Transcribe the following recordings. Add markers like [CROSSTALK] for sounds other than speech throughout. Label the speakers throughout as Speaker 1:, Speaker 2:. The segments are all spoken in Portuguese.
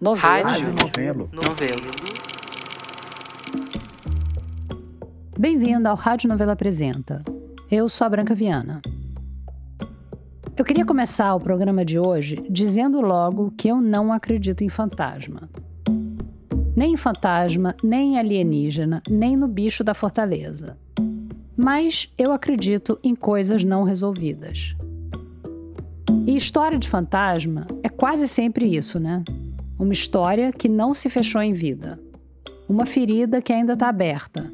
Speaker 1: Novelo.
Speaker 2: Rádio.
Speaker 3: Novelo.
Speaker 2: Novelo.
Speaker 1: Bem-vindo ao Rádio Novela Apresenta. Eu sou a Branca Viana. Eu queria começar o programa de hoje dizendo logo que eu não acredito em fantasma. Nem em fantasma, nem em alienígena, nem no bicho da fortaleza. Mas eu acredito em coisas não resolvidas. E história de fantasma é quase sempre isso, né? Uma história que não se fechou em vida. Uma ferida que ainda está aberta.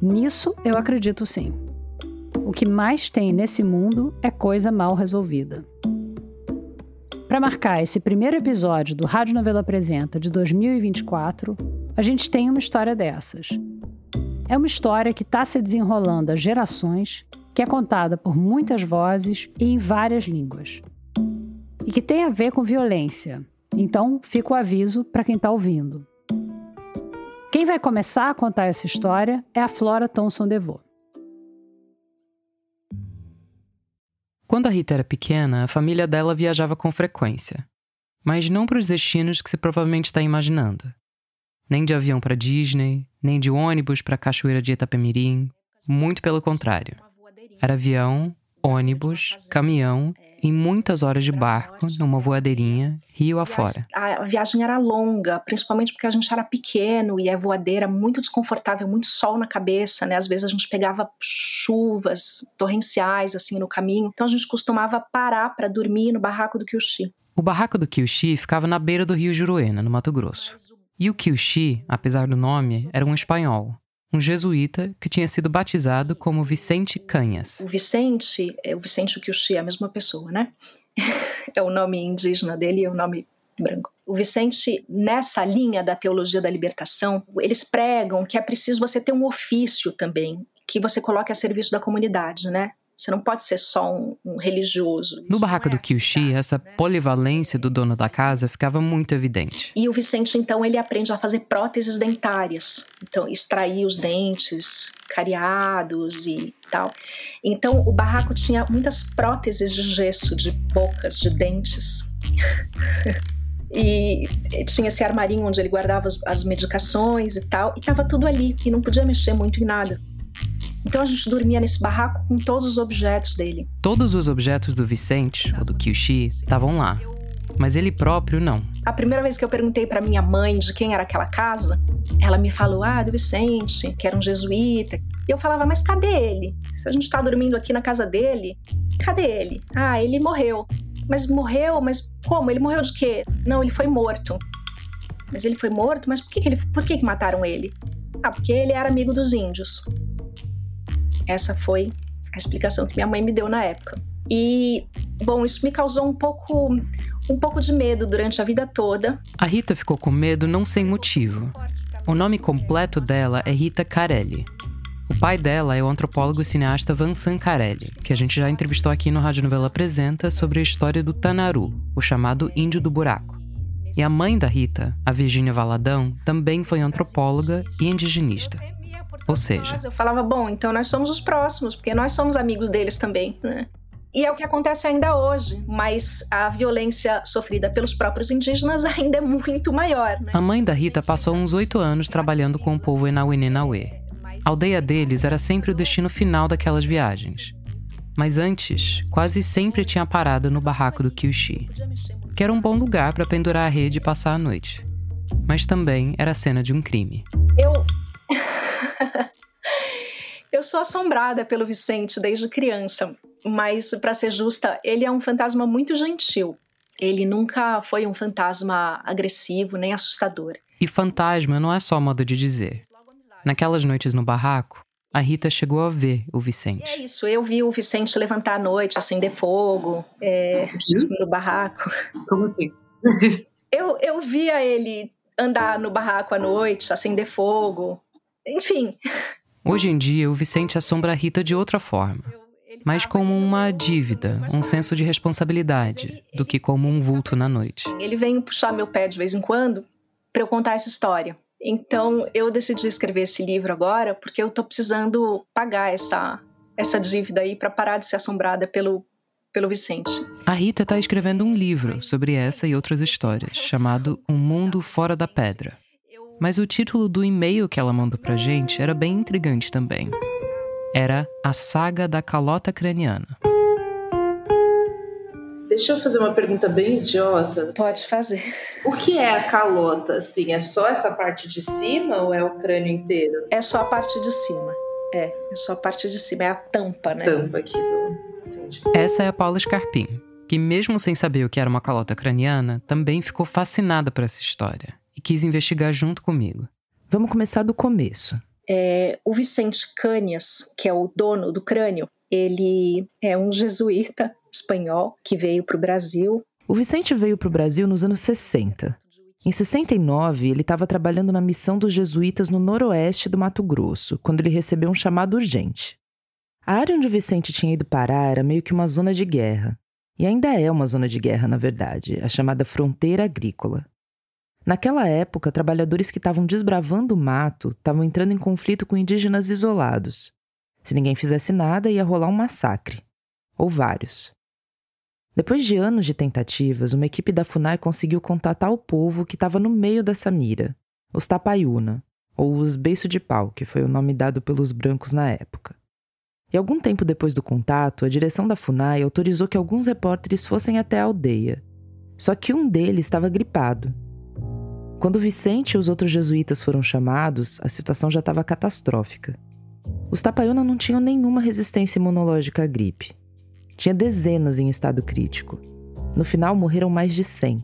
Speaker 1: Nisso eu acredito sim. O que mais tem nesse mundo é coisa mal resolvida. Para marcar esse primeiro episódio do Rádio Novela Apresenta de 2024, a gente tem uma história dessas. É uma história que está se desenrolando há gerações, que é contada por muitas vozes e em várias línguas. E que tem a ver com violência. Então, fica o aviso para quem está ouvindo. Quem vai começar a contar essa história é a Flora Thomson DeVoe.
Speaker 2: Quando a Rita era pequena, a família dela viajava com frequência. Mas não para os destinos que você provavelmente está imaginando. Nem de avião para Disney, nem de ônibus para a Cachoeira de Itapemirim. Muito pelo contrário. Era avião, ônibus, caminhão e muitas horas de barco numa voadeirinha, rio afora.
Speaker 4: A viagem era longa, principalmente porque a gente era pequeno e a voadeira muito desconfortável, muito sol na cabeça, né? Às vezes a gente pegava chuvas torrenciais assim no caminho, então a gente costumava parar para dormir no barraco do Kyushi.
Speaker 2: O barraco do Kyushi ficava na beira do rio Juruena, no Mato Grosso. E o Kyushi, apesar do nome, era um espanhol, um jesuíta que tinha sido batizado como Vicente Canhas.
Speaker 4: O Vicente, é o Vicente Kyushi é a mesma pessoa, né? [LAUGHS] é o nome indígena dele e é o nome branco. O Vicente, nessa linha da teologia da libertação, eles pregam que é preciso você ter um ofício também, que você coloque a serviço da comunidade, né? Você não pode ser só um, um religioso.
Speaker 2: No barraco do Kyushi, essa polivalência do dono da casa ficava muito evidente.
Speaker 4: E o Vicente, então, ele aprende a fazer próteses dentárias. Então, extrair os dentes cariados e tal. Então, o barraco tinha muitas próteses de gesso, de bocas, de dentes. [LAUGHS] e tinha esse armarinho onde ele guardava as, medicações e tal. E tava tudo ali, e não podia mexer muito em nada. Então a gente dormia nesse barraco com todos os objetos dele.
Speaker 2: Todos os objetos do Vicente, ou do Kyushi, estavam lá. Mas ele próprio não.
Speaker 4: A primeira vez que eu perguntei para minha mãe de quem era aquela casa, ela me falou: ah, do Vicente, que era um jesuíta. E eu falava: mas cadê ele? Se a gente tá dormindo aqui na casa dele, cadê ele? Ah, ele morreu. Mas morreu? Mas como? Ele morreu de quê? Não, ele foi morto. Mas ele foi morto? Mas por que, que, ele, por que, que mataram ele? Ah, porque ele era amigo dos índios. Essa foi a explicação que minha mãe me deu na época. E, bom, isso me causou um pouco, um pouco de medo durante a vida toda.
Speaker 2: A Rita ficou com medo não sem motivo. O nome completo dela é Rita Carelli. O pai dela é o antropólogo e cineasta Vincent Carelli, que a gente já entrevistou aqui no Rádio Novela Apresenta sobre a história do Tanaru, o chamado Índio do Buraco. E a mãe da Rita, a Virgínia Valadão, também foi antropóloga e indigenista. Ou seja,
Speaker 4: eu falava, bom, então nós somos os próximos, porque nós somos amigos deles também, né? E é o que acontece ainda hoje, mas a violência sofrida pelos próprios indígenas [LAUGHS] ainda é muito maior. Né?
Speaker 2: A mãe da Rita passou uns oito anos trabalhando com o povo Enauê-Nenauê. A aldeia deles era sempre o destino final daquelas viagens. Mas antes, quase sempre tinha parado no barraco do Kyushi, que era um bom lugar para pendurar a rede e passar a noite. Mas também era a cena de um crime.
Speaker 4: Eu eu sou assombrada pelo Vicente desde criança, mas para ser justa, ele é um fantasma muito gentil. Ele nunca foi um fantasma agressivo nem assustador.
Speaker 2: E fantasma não é só modo de dizer. Naquelas noites no barraco, a Rita chegou a ver o Vicente.
Speaker 4: E é isso, eu vi o Vicente levantar à noite, acender fogo é, no barraco.
Speaker 5: Como assim? [LAUGHS]
Speaker 4: eu, eu via ele andar no barraco à noite, acender fogo, enfim.
Speaker 2: Hoje em dia, o Vicente assombra a Rita de outra forma. Mais como uma dívida, um senso de responsabilidade, do que como um vulto na noite.
Speaker 4: Ele vem puxar meu pé de vez em quando para eu contar essa história. Então eu decidi escrever esse livro agora porque eu tô precisando pagar essa essa dívida aí para parar de ser assombrada pelo pelo Vicente.
Speaker 2: A Rita está escrevendo um livro sobre essa e outras histórias, chamado Um Mundo Fora da Pedra. Mas o título do e-mail que ela mandou pra gente era bem intrigante também. Era A Saga da Calota Craniana.
Speaker 3: Deixa eu fazer uma pergunta bem idiota.
Speaker 4: Pode fazer.
Speaker 3: O que é a calota, assim? É só essa parte de cima ou é o crânio inteiro?
Speaker 4: É só a parte de cima. É, é só a parte de cima, é a tampa, né?
Speaker 3: Tampa aqui do. Entendi.
Speaker 2: Essa é a Paula Scarpim, que, mesmo sem saber o que era uma calota craniana, também ficou fascinada por essa história e quis investigar junto comigo.
Speaker 5: Vamos começar do começo.
Speaker 4: É, o Vicente Canias, que é o dono do crânio, ele é um jesuíta espanhol que veio para o Brasil.
Speaker 5: O Vicente veio para o Brasil nos anos 60. Em 69, ele estava trabalhando na missão dos jesuítas no noroeste do Mato Grosso, quando ele recebeu um chamado urgente. A área onde o Vicente tinha ido parar era meio que uma zona de guerra. E ainda é uma zona de guerra, na verdade, a chamada fronteira agrícola. Naquela época, trabalhadores que estavam desbravando o mato estavam entrando em conflito com indígenas isolados. Se ninguém fizesse nada, ia rolar um massacre. Ou vários. Depois de anos de tentativas, uma equipe da FUNAI conseguiu contatar o povo que estava no meio dessa mira, os Tapaiuna, ou os Beiço de Pau, que foi o nome dado pelos brancos na época. E algum tempo depois do contato, a direção da FUNAI autorizou que alguns repórteres fossem até a aldeia. Só que um deles estava gripado. Quando Vicente e os outros jesuítas foram chamados, a situação já estava catastrófica. Os Tapaiuna não tinham nenhuma resistência imunológica à gripe. Tinha dezenas em estado crítico. No final, morreram mais de 100.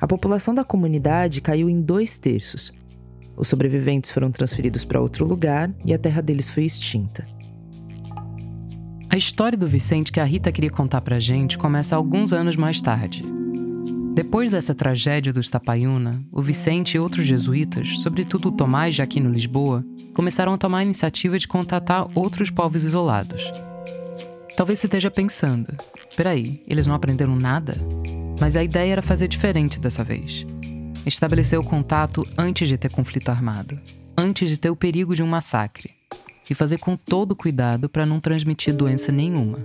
Speaker 5: A população da comunidade caiu em dois terços. Os sobreviventes foram transferidos para outro lugar e a terra deles foi extinta.
Speaker 2: A história do Vicente que a Rita queria contar pra gente começa alguns anos mais tarde. Depois dessa tragédia dos Tapaiuna, o Vicente e outros jesuítas, sobretudo o Tomás de Aquino Lisboa, começaram a tomar a iniciativa de contatar outros povos isolados. Talvez você esteja pensando: peraí, eles não aprenderam nada? Mas a ideia era fazer diferente dessa vez. Estabelecer o contato antes de ter conflito armado, antes de ter o perigo de um massacre, e fazer com todo cuidado para não transmitir doença nenhuma.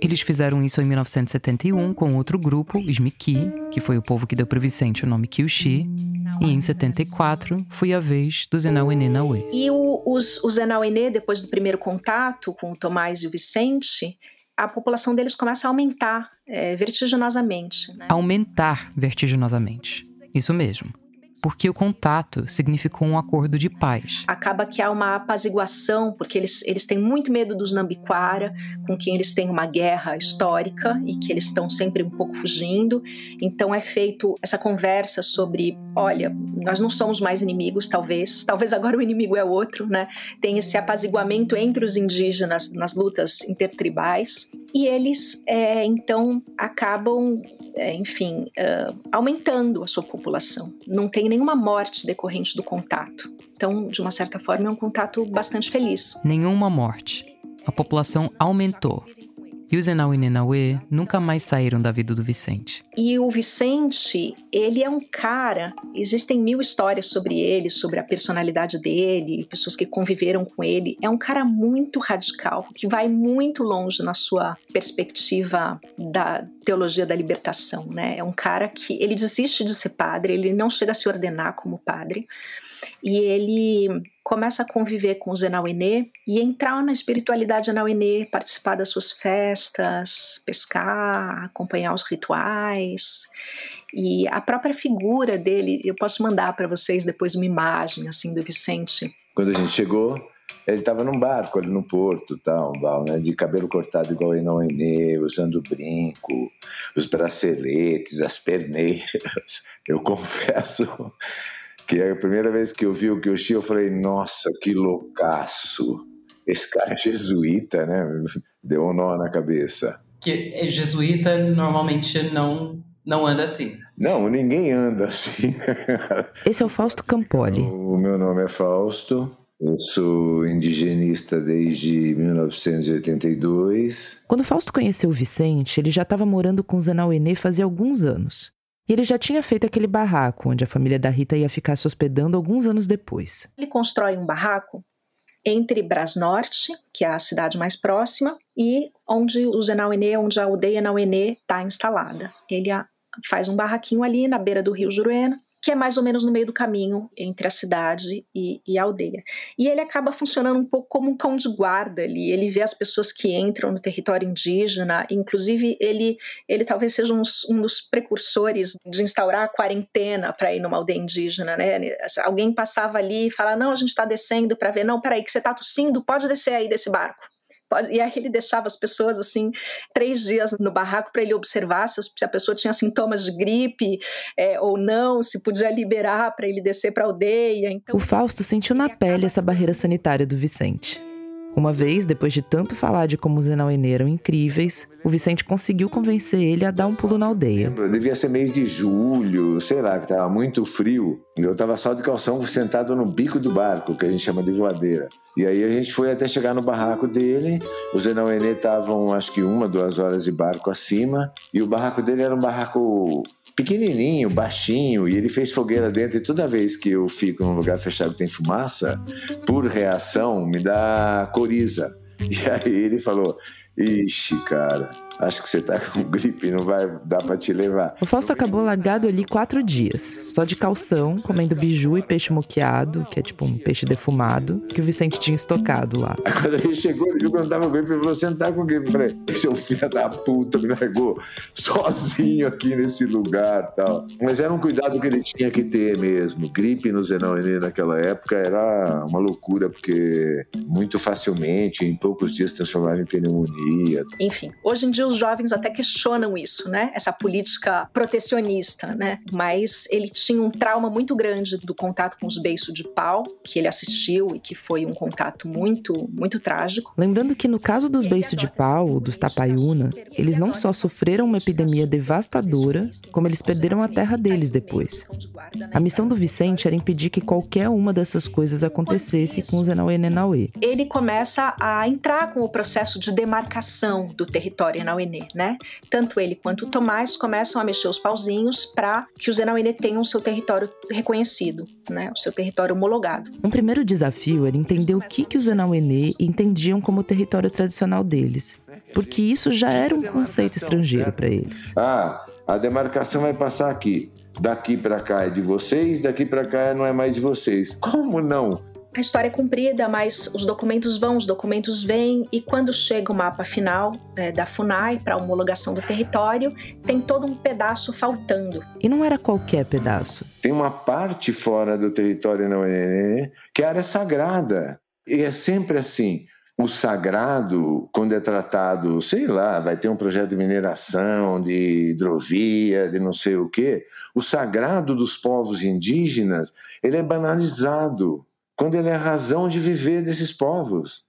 Speaker 2: Eles fizeram isso em 1971 com outro grupo, os Miki, que foi o povo que deu para Vicente o nome Kyushi, e em 74 foi a vez do Zenauenê Nauê.
Speaker 4: E o, os, o Zenauenê, depois do primeiro contato com o Tomás e o Vicente, a população deles começa a aumentar é, vertiginosamente. Né?
Speaker 2: Aumentar vertiginosamente. Isso mesmo porque o contato significou um acordo de paz.
Speaker 4: Acaba que há uma apaziguação, porque eles, eles têm muito medo dos Nambiquara, com quem eles têm uma guerra histórica e que eles estão sempre um pouco fugindo. Então é feito essa conversa sobre, olha, nós não somos mais inimigos, talvez, talvez agora o inimigo é outro, né? Tem esse apaziguamento entre os indígenas nas lutas intertribais e eles é, então acabam, é, enfim, uh, aumentando a sua população. Não tem nenhuma morte decorrente do contato. Então, de uma certa forma, é um contato bastante feliz.
Speaker 2: Nenhuma morte. A população aumentou. E os Enau e Nenauê nunca mais saíram da vida do Vicente.
Speaker 4: E o Vicente, ele é um cara, existem mil histórias sobre ele, sobre a personalidade dele, pessoas que conviveram com ele. É um cara muito radical, que vai muito longe na sua perspectiva da teologia da libertação, né? É um cara que ele desiste de ser padre, ele não chega a se ordenar como padre e ele começa a conviver com os Enauenê e entrar na espiritualidade Enauenê, participar das suas festas, pescar, acompanhar os rituais. E a própria figura dele, eu posso mandar para vocês depois uma imagem assim do Vicente.
Speaker 6: Quando a gente chegou, ele estava num barco ali no porto, tal, né, de cabelo cortado igual Enauenê, usando brinco, os braceletes, as perneiras. [LAUGHS] Eu confesso que é a primeira vez que eu vi o Kyoshi, eu falei, nossa, que loucaço. Esse cara é jesuíta, né? [LAUGHS] Deu um nó na cabeça.
Speaker 2: Que é jesuíta normalmente não, não anda assim.
Speaker 6: Não, ninguém anda assim. [LAUGHS]
Speaker 5: Esse é o Fausto Campoli.
Speaker 6: O meu nome é Fausto. Eu sou indigenista desde 1982.
Speaker 5: Quando Fausto conheceu o Vicente, ele já estava morando com Zenauenê fazia alguns anos. E ele já tinha feito aquele barraco onde a família da Rita ia ficar se hospedando alguns anos depois.
Speaker 4: Ele constrói um barraco entre Brasnorte, que é a cidade mais próxima, e onde o Zenauenê, onde a aldeia Nauenê está instalada. Ele faz um barraquinho ali na beira do rio Juruena, que é mais ou menos no meio do caminho entre a cidade e, e, a aldeia. E ele acaba funcionando um pouco como um cão de guarda ali. Ele vê as pessoas que entram no território indígena, inclusive ele, ele talvez seja um, um dos precursores de instaurar a quarentena para ir numa aldeia indígena, né? Alguém passava ali e fala: não, a gente está descendo para ver. Não, peraí, que você está tossindo, pode descer aí desse barco. E aí ele deixava as pessoas assim três dias no barraco para ele observar se a pessoa tinha sintomas de gripe é, ou não, se podia liberar para ele descer para a aldeia.
Speaker 5: Então, o Fausto sentiu na pele essa barreira sanitária do Vicente. Uma vez, depois de tanto falar de como os Enauenê eram incríveis, o Vicente conseguiu convencer ele a dar um pulo na aldeia.
Speaker 6: Devia ser mês de julho, sei lá, que estava muito frio. Eu estava só de calção sentado no bico do barco, que a gente chama de voadeira. E aí a gente foi até chegar no barraco dele. Os Enauenê estavam, acho que uma, duas horas de barco acima. E o barraco dele era um barraco pequenininho, baixinho, e ele fez fogueira dentro. E toda vez que eu fico num lugar fechado que tem fumaça, por reação, me dá coriza. [LAUGHS] E aí ele falou: Ixi, cara, acho que você tá [LAUGHS] com gripe, não vai dar pra te levar.
Speaker 5: O Fausto acabou largado ali quatro dias, só de calção, comendo biju e peixe moqueado, que é tipo um peixe defumado, que o Vicente tinha estocado lá.
Speaker 6: Aí quando ele chegou, ele viu que eu não tava com gripe, ele falou, você não tá com gripe? Eu falei, seu filho da puta me largou sozinho aqui nesse lugar tal. Mas era um cuidado que ele tinha que ter mesmo. Gripe no Zenauenê naquela época era uma loucura, porque muito facilmente, em poucos dias, transformava em pneumonia
Speaker 4: enfim, hoje em dia os jovens até questionam isso, né? Essa política protecionista, né? Mas ele tinha um trauma muito grande do contato com os beiços de pau, que ele assistiu e que foi um contato muito, muito trágico.
Speaker 5: Lembrando que no caso dos beiços de pau, dos tapaiuna, eles não só sofreram uma epidemia devastadora, como eles perderam a terra deles depois. A missão do Vicente era impedir que qualquer uma dessas coisas acontecesse com os Enauê Nenauê.
Speaker 4: Ele começa a entrar com o processo de demarcação demarcação do território Enauenê, né? Tanto ele quanto o Tomás começam a mexer os pauzinhos para que os Enauenê tenham o seu território reconhecido, né? O seu território homologado.
Speaker 5: Um primeiro desafio era entender o que, que os Enauenê entendiam como território tradicional deles, porque isso já era um conceito estrangeiro para eles.
Speaker 6: Ah, a demarcação vai passar aqui. Daqui para cá é de vocês, daqui para cá não é mais de vocês. Como não?
Speaker 4: A história é cumprida, mas os documentos vão, os documentos vêm, e quando chega o mapa final é, da FUNAI para homologação do território, tem todo um pedaço faltando.
Speaker 5: E não era qualquer pedaço.
Speaker 6: Tem uma parte fora do território não é, que é área sagrada. E é sempre assim. O sagrado, quando é tratado, sei lá, vai ter um projeto de mineração, de hidrovia, de não sei o quê, o sagrado dos povos indígenas, ele é banalizado quando ele é a razão de viver desses povos.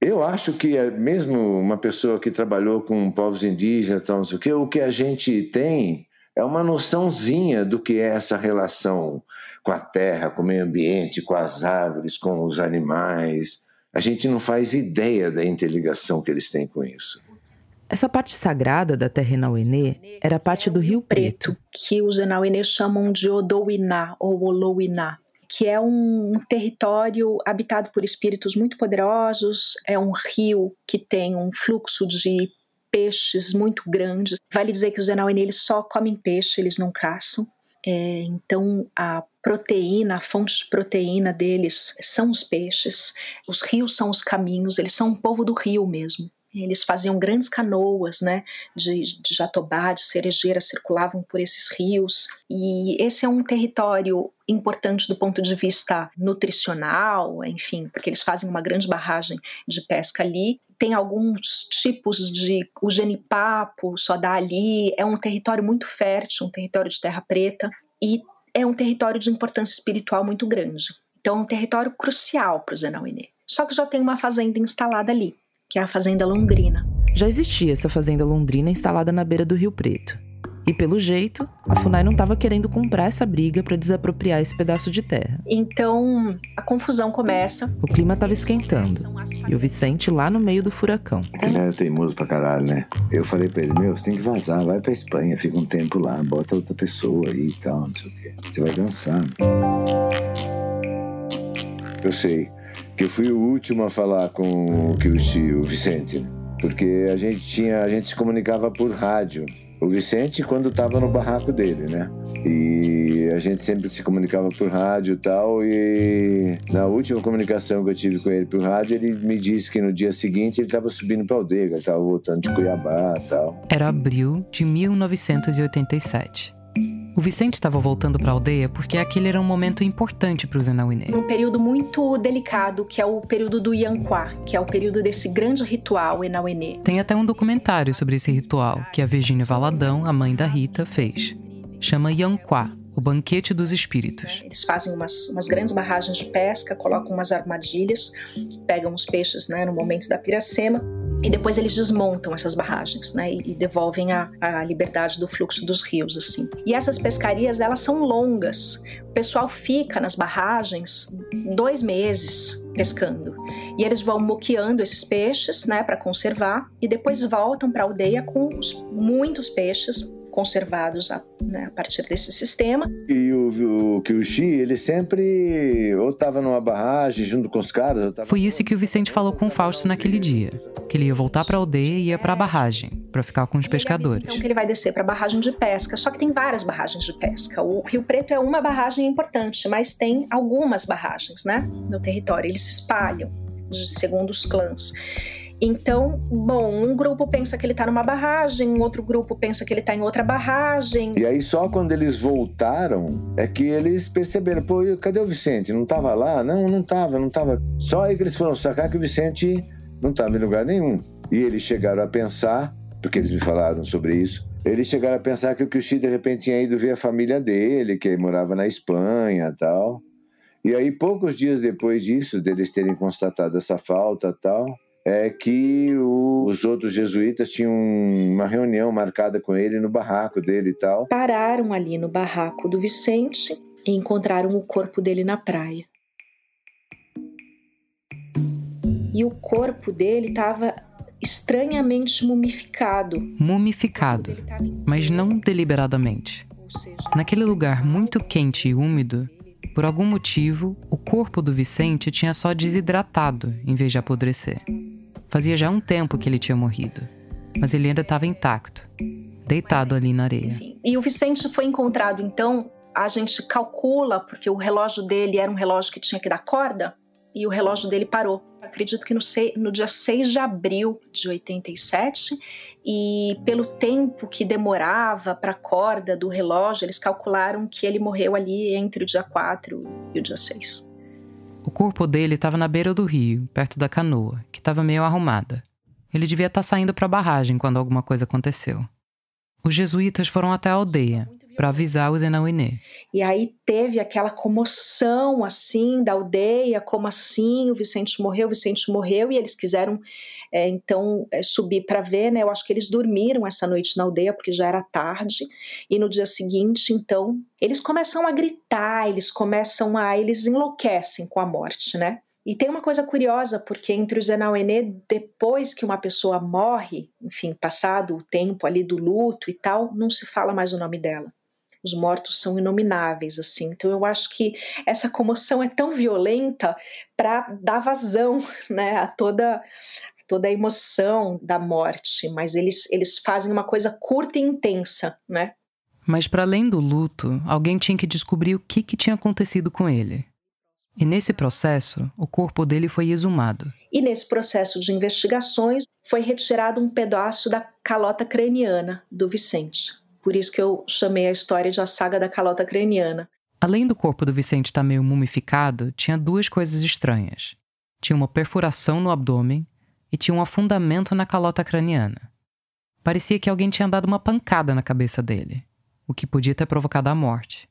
Speaker 6: Eu acho que é mesmo uma pessoa que trabalhou com povos indígenas, tal, não sei o, que, o que a gente tem é uma noçãozinha do que é essa relação com a terra, com o meio ambiente, com as árvores, com os animais. A gente não faz ideia da interligação que eles têm com isso.
Speaker 5: Essa parte sagrada da terra Enauenê era parte do Rio Preto,
Speaker 4: que os Enauenê chamam de Odouiná ou Olouiná que é um, território habitado por espíritos muito poderosos, é um rio que tem um fluxo de peixes muito grandes. Vale dizer que os Enauenê eles só comem peixe, eles não caçam. É, então a proteína, a fonte de proteína deles são os peixes, os rios são os caminhos, eles são um povo do rio mesmo. Eles faziam grandes canoas, né, de, de jatobá, de cerejeira, circulavam por esses rios. E esse é um território importante do ponto de vista nutricional, enfim, porque eles fazem uma grande barragem de pesca ali. Tem alguns tipos de. O genipapo só dá ali. É um território muito fértil, um território de terra preta. E é um território de importância espiritual muito grande. Então, é um território crucial para o Zenauenê. Só que já tem uma fazenda instalada ali que é a Fazenda Londrina.
Speaker 5: Já existia essa Fazenda Londrina instalada na beira do Rio Preto. E pelo jeito, a FUNAI não estava querendo comprar essa briga para desapropriar esse pedaço de terra.
Speaker 4: Então, a confusão começa.
Speaker 5: O clima estava esquentando. E o Vicente lá no meio do furacão.
Speaker 6: Ele era teimoso pra caralho, né? Eu falei pra ele: Meu, você tem que vazar, vai pra Espanha, fica um tempo lá, bota outra pessoa aí e tal, não sei o quê. Você vai dançar. Eu sei que eu fui o último a falar com o Kiyoshi, o Vicente, porque a gente tinha, a gente se comunicava por rádio. O Vicente quando estava no barraco dele, né? E a gente sempre se comunicava por rádio e tal. E na última comunicação que eu tive com ele por rádio, ele me disse que no dia seguinte ele estava subindo para aldeia, ele estava voltando de Cuiabá e tal.
Speaker 2: Era abril de 1987. O Vicente estava voltando para a aldeia porque aquele era um momento importante para os Enauiné.
Speaker 4: Um período muito delicado, que é o período do Yanquá, que é o período desse grande ritual Enauiné.
Speaker 2: Tem até um documentário sobre esse ritual que a Virgínia Valadão, a mãe da Rita, fez. Chama Yanquá, o banquete dos espíritos.
Speaker 4: Eles fazem umas, umas, grandes barragens de pesca, colocam umas armadilhas, pegam os peixes né, no momento da piracema e depois eles desmontam essas barragens, né, e, devolvem a, a, liberdade do fluxo dos rios, assim. E essas pescarias, elas são longas. O pessoal fica nas barragens dois meses pescando. E eles vão moqueando esses peixes, né, para conservar, e depois voltam para a aldeia com os, muitos peixes conservados a, né, a, partir desse sistema.
Speaker 6: E o, o Kyushi, ele sempre ou estava numa barragem junto com os caras.
Speaker 2: Foi isso que o Vicente falou com o Fausto naquele dia. Que ele ia voltar para a aldeia e ia para a barragem, para ficar com os pescadores.
Speaker 4: então que ele vai descer para a barragem de pesca. Só que tem várias barragens de pesca. O Rio Preto é uma barragem importante, mas tem algumas barragens, né, no território. Eles se espalham segundo os clãs. Então, bom, um grupo pensa que ele tá numa barragem, outro grupo pensa que ele tá em outra barragem.
Speaker 6: E aí só quando eles voltaram é que eles perceberam, pô, cadê o Vicente? Não tava lá? Não, não tava, não tava. Só aí que eles foram sacar que o Vicente não tava em lugar nenhum. E eles chegaram a pensar, porque eles me falaram sobre isso, eles chegaram a pensar que o Kishi de repente tinha ido ver a família dele, que morava na Espanha tal. E aí, poucos dias depois disso, deles terem constatado essa falta tal, é que o, os outros jesuítas tinham uma reunião marcada com ele no barraco dele e tal.
Speaker 4: Pararam ali no barraco do Vicente e encontraram o corpo dele na praia. E o corpo dele estava estranhamente mumificado.
Speaker 2: Mumificado, mas não deliberadamente. Naquele lugar muito quente e úmido, por algum motivo, o corpo do Vicente tinha só desidratado em vez de apodrecer. Fazia já um tempo que ele tinha morrido, mas ele ainda estava intacto, deitado ali na areia.
Speaker 4: E o Vicente foi encontrado, então, a gente calcula, porque o relógio dele era um relógio que tinha que dar corda, e o relógio dele parou. Acredito que no, no dia 6 de abril de 87, e pelo tempo que demorava para a corda do relógio, eles calcularam que ele morreu ali entre o dia 4 e o dia 6.
Speaker 2: O corpo dele estava na beira do rio, perto da canoa, que estava meio arrumada. Ele devia estar tá saindo para a barragem quando alguma coisa aconteceu. Os jesuítas foram até a aldeia para avisar os Enauiné.
Speaker 4: E aí teve aquela comoção assim da aldeia, como assim o Vicente morreu, o Vicente morreu, e eles quiseram é, então é, subir para ver, né? Eu acho que eles dormiram essa noite na aldeia porque já era tarde e no dia seguinte, então eles começam a gritar, eles começam a, eles enlouquecem com a morte, né? E tem uma coisa curiosa, porque entre os Enauenê, depois que uma pessoa morre, enfim, passado o tempo ali do luto e tal, não se fala mais o nome dela. Os mortos são inomináveis, assim. Então eu acho que essa comoção é tão violenta para dar vazão, [LAUGHS] né, a toda toda a emoção da morte, mas eles, eles fazem uma coisa curta e intensa, né?
Speaker 2: Mas para além do luto, alguém tinha que descobrir o que, que tinha acontecido com ele. E nesse processo, o corpo dele foi exumado.
Speaker 4: E nesse processo de investigações, foi retirado um pedaço da calota craniana do Vicente. Por isso que eu chamei a história de a saga da calota craniana.
Speaker 2: Além do corpo do Vicente estar meio mumificado, tinha duas coisas estranhas. Tinha uma perfuração no abdômen e tinha um afundamento na calota craniana. Parecia que alguém tinha dado uma pancada na cabeça dele, o que podia ter provocado a morte.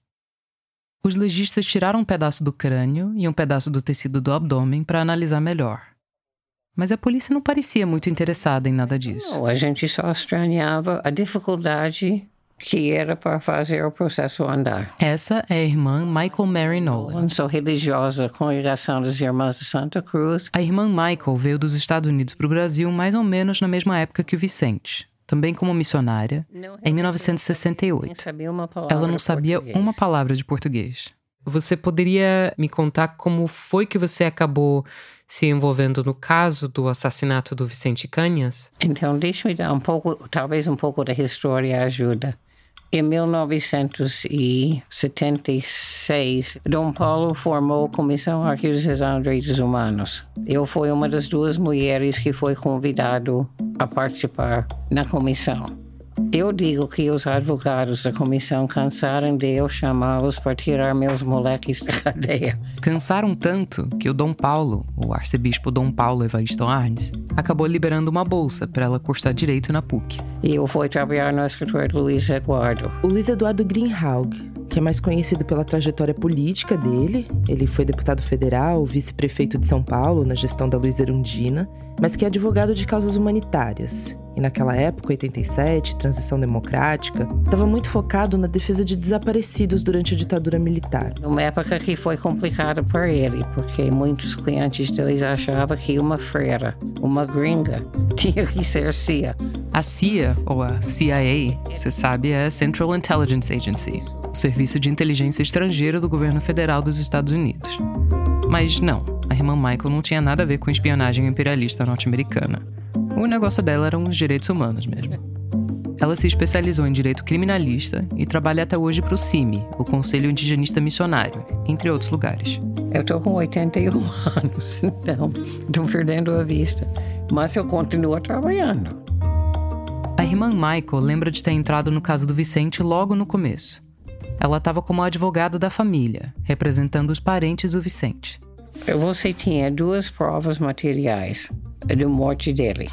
Speaker 2: Os legistas tiraram um pedaço do crânio e um pedaço do tecido do abdômen para analisar melhor. Mas a polícia não parecia muito interessada em nada disso.
Speaker 7: Não, a gente só estranhava a dificuldade que era para fazer o processo andar.
Speaker 2: Essa é a irmã Michael Mary Nolan.
Speaker 7: Sou religiosa, congregação das Irmãs de Santa Cruz.
Speaker 2: A irmã Michael veio dos Estados Unidos para o Brasil mais ou menos na mesma época que o Vicente, também como missionária, em 1968. Ela não sabia uma palavra de português. Você poderia me contar como foi que você acabou se envolvendo no caso do assassinato do Vicente Canhas?
Speaker 7: Então, deixa-me dar um pouco, talvez um pouco da história ajuda. Em 1976, Dom Paulo formou a Comissão Arquidiocesana de Direitos Humanos. Eu fui uma das duas mulheres que foi convidado a participar na comissão. Eu digo que os advogados da comissão cansaram de eu chamá-los para tirar meus moleques da cadeia.
Speaker 2: Cansaram tanto que o Dom Paulo, o arcebispo Dom Paulo Evaristo Arnes, acabou liberando uma bolsa para ela cursar direito na PUC.
Speaker 7: E eu fui trabalhar no escritório do Luiz Eduardo.
Speaker 5: O Luiz Eduardo Greenhalgh, que é mais conhecido pela trajetória política dele, ele foi deputado federal, vice-prefeito de São Paulo na gestão da Luiz Erundina, mas que é advogado de causas humanitárias e naquela época, 87, transição democrática, estava muito focado na defesa de desaparecidos durante a ditadura militar.
Speaker 7: Uma época que foi complicada para ele, porque muitos clientes deles achavam que uma freira, uma gringa, [LAUGHS] tinha que ser CIA.
Speaker 2: A CIA, ou a CIA, você sabe, é a Central Intelligence Agency, o serviço de inteligência estrangeira do governo federal dos Estados Unidos. Mas não, a irmã Michael não tinha nada a ver com espionagem imperialista norte-americana. O negócio dela eram os direitos humanos mesmo. Ela se especializou em direito criminalista e trabalha até hoje para o CIMI, o Conselho Indigenista Missionário, entre outros lugares.
Speaker 7: Eu estou com 81 anos, [LAUGHS] então estou perdendo a vista. Mas eu continuo trabalhando.
Speaker 2: A irmã Michael lembra de ter entrado no caso do Vicente logo no começo. Ela estava como advogada da família, representando os parentes do Vicente.
Speaker 7: Você tinha duas provas materiais da morte dele.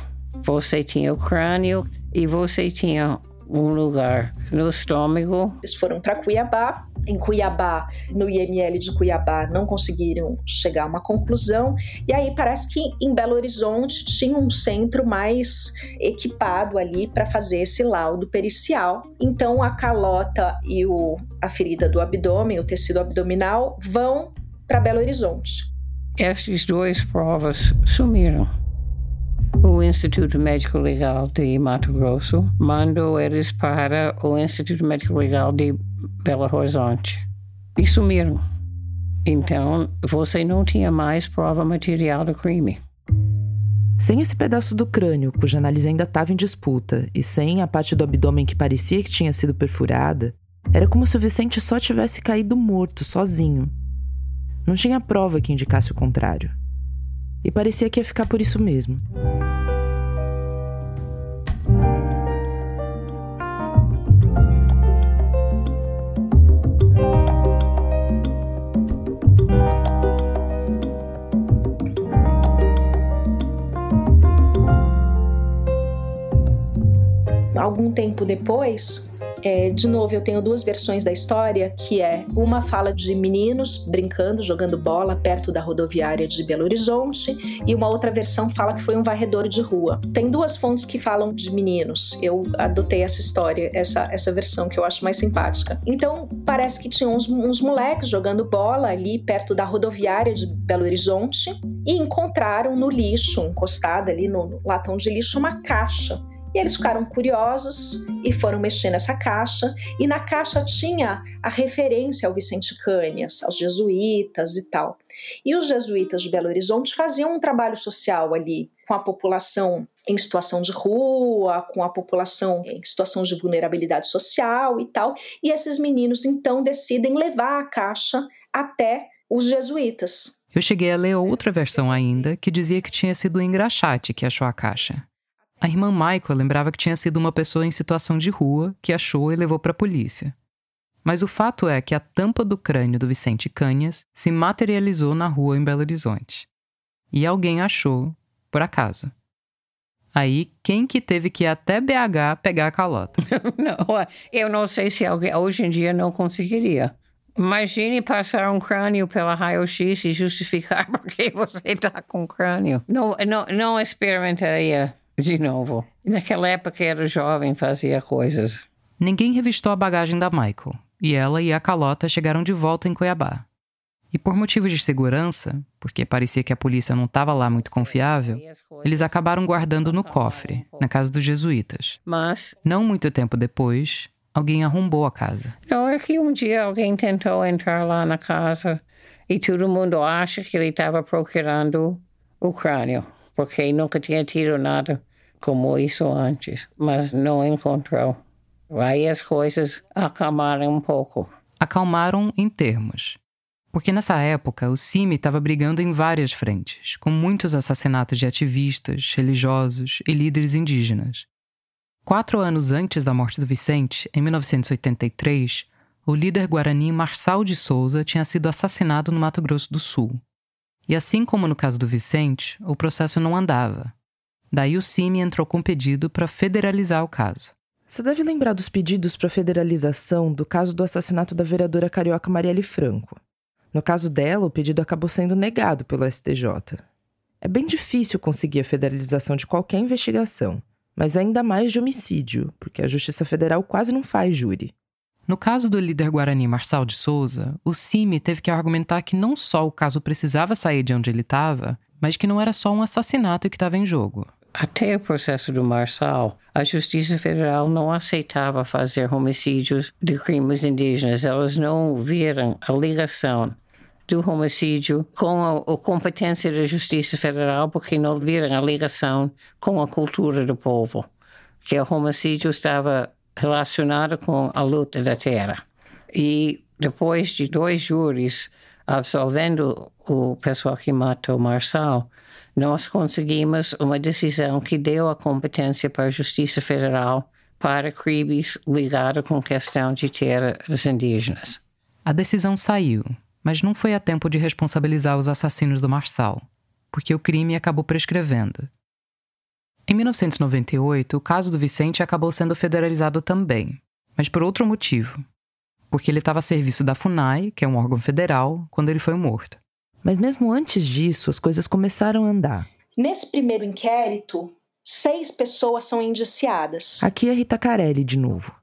Speaker 7: Você tinha o crânio e você tinha um lugar no estômago.
Speaker 4: Eles foram para Cuiabá. Em Cuiabá, no IML de Cuiabá, não conseguiram chegar a uma conclusão. E aí parece que em Belo Horizonte tinha um centro mais equipado ali para fazer esse laudo pericial. Então a calota e o, a ferida do abdômen, o tecido abdominal, vão para Belo Horizonte.
Speaker 7: Essas duas provas sumiram. O Instituto Médico Legal de Mato Grosso mandou eles para o Instituto Médico Legal de Belo Horizonte e sumiram. Então, você não tinha mais prova material do crime.
Speaker 5: Sem esse pedaço do crânio, cuja análise ainda estava em disputa, e sem a parte do abdômen que parecia que tinha sido perfurada, era como se o Vicente só tivesse caído morto, sozinho. Não tinha prova que indicasse o contrário. E parecia que ia ficar por isso mesmo.
Speaker 4: algum tempo depois, é, de novo, eu tenho duas versões da história, que é uma fala de meninos brincando, jogando bola perto da rodoviária de Belo Horizonte, e uma outra versão fala que foi um varredor de rua. Tem duas fontes que falam de meninos. Eu adotei essa história, essa, essa versão que eu acho mais simpática. Então, parece que tinha uns, uns moleques jogando bola ali perto da rodoviária de Belo Horizonte e encontraram no lixo, encostada ali no latão de lixo, uma caixa e eles ficaram curiosos e foram mexer nessa caixa, e na caixa tinha a referência ao Vicente Cânias, aos jesuítas e tal. E os jesuítas de Belo Horizonte faziam um trabalho social ali com a população em situação de rua, com a população em situação de vulnerabilidade social e tal. E esses meninos então decidem levar a caixa até os jesuítas.
Speaker 2: Eu cheguei a ler outra versão ainda que dizia que tinha sido o engraxate que achou a caixa. A irmã Michael lembrava que tinha sido uma pessoa em situação de rua que achou e levou para a polícia. Mas o fato é que a tampa do crânio do Vicente Canhas se materializou na rua em Belo Horizonte. E alguém achou, por acaso. Aí, quem que teve que ir até BH pegar a calota? [LAUGHS]
Speaker 7: não, eu não sei se alguém hoje em dia não conseguiria. Imagine passar um crânio pela raio-x e justificar [LAUGHS] porque você está com crânio. Não, não, não experimentaria de novo. Naquela época era jovem, fazia coisas.
Speaker 2: Ninguém revistou a bagagem da Michael, e ela e a Calota chegaram de volta em Cuiabá. E por motivos de segurança, porque parecia que a polícia não estava lá muito confiável, eles acabaram guardando no cofre, na casa dos jesuítas.
Speaker 7: Mas,
Speaker 2: não muito tempo depois, alguém arrombou a casa.
Speaker 7: Não, é que um dia alguém tentou entrar lá na casa e todo mundo acha que ele estava procurando o crânio, porque nunca tinha tido nada como isso antes, mas não encontrou. Aí as coisas acalmaram um pouco.
Speaker 2: Acalmaram em termos. Porque nessa época o CIMI estava brigando em várias frentes, com muitos assassinatos de ativistas, religiosos e líderes indígenas. Quatro anos antes da morte do Vicente, em 1983, o líder guarani Marçal de Souza tinha sido assassinado no Mato Grosso do Sul. E assim como no caso do Vicente, o processo não andava. Daí o CIMI entrou com um pedido para federalizar o caso.
Speaker 5: Você deve lembrar dos pedidos para federalização do caso do assassinato da vereadora carioca Marielle Franco. No caso dela, o pedido acabou sendo negado pelo STJ. É bem difícil conseguir a federalização de qualquer investigação mas ainda mais de homicídio, porque a Justiça Federal quase não faz júri.
Speaker 2: No caso do líder guarani Marçal de Souza, o CIMI teve que argumentar que não só o caso precisava sair de onde ele estava, mas que não era só um assassinato que estava em jogo.
Speaker 7: Até o processo do Marçal, a Justiça Federal não aceitava fazer homicídios de crimes indígenas. Elas não viram a ligação do homicídio com a, a, competência da Justiça Federal, porque não viram a ligação com a cultura do povo, que o homicídio estava relacionado com a luta da terra. E depois de dois júris absolvendo o pessoal que matou Marçal, nós conseguimos uma decisão que deu a competência para a Justiça Federal para crimes ligados com questão de terra dos indígenas.
Speaker 2: A decisão saiu, mas não foi a tempo de responsabilizar os assassinos do Marçal, porque o crime acabou prescrevendo. Em 1998, o caso do Vicente acabou sendo federalizado também, mas por outro motivo. Porque ele estava a serviço da FUNAI, que é um órgão federal, quando ele foi morto.
Speaker 5: Mas mesmo antes disso, as coisas começaram a andar.
Speaker 4: Nesse primeiro inquérito, seis pessoas são indiciadas.
Speaker 5: Aqui é Rita Carelli de novo.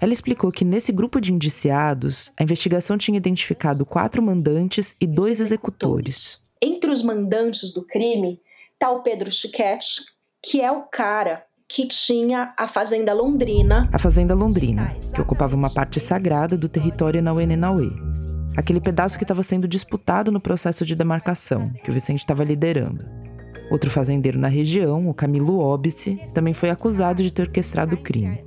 Speaker 5: Ela explicou que nesse grupo de indiciados, a investigação tinha identificado quatro mandantes e dois executores.
Speaker 4: Entre os mandantes do crime está o Pedro Chiquete, que é o cara que tinha a Fazenda Londrina.
Speaker 5: A Fazenda Londrina, que ocupava uma parte sagrada do território Nauê-Nenauê. Aquele pedaço que estava sendo disputado no processo de demarcação, que o Vicente estava liderando. Outro fazendeiro na região, o Camilo Óbice, também foi acusado de ter orquestrado o crime.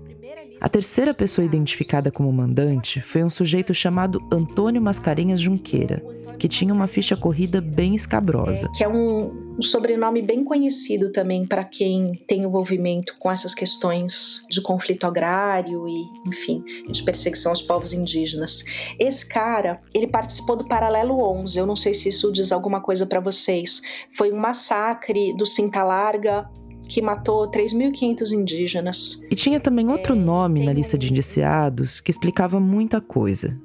Speaker 5: A terceira pessoa identificada como mandante foi um sujeito chamado Antônio Mascarenhas Junqueira, que tinha uma ficha corrida bem escabrosa.
Speaker 4: Que é um, um sobrenome bem conhecido também para quem tem envolvimento com essas questões de conflito agrário e, enfim, de perseguição aos povos indígenas. Esse cara, ele participou do Paralelo 11. Eu não sei se isso diz alguma coisa para vocês. Foi um massacre do Cinta Larga que matou 3.500 indígenas.
Speaker 5: E tinha também outro nome na lista de indiciados que explicava muita coisa.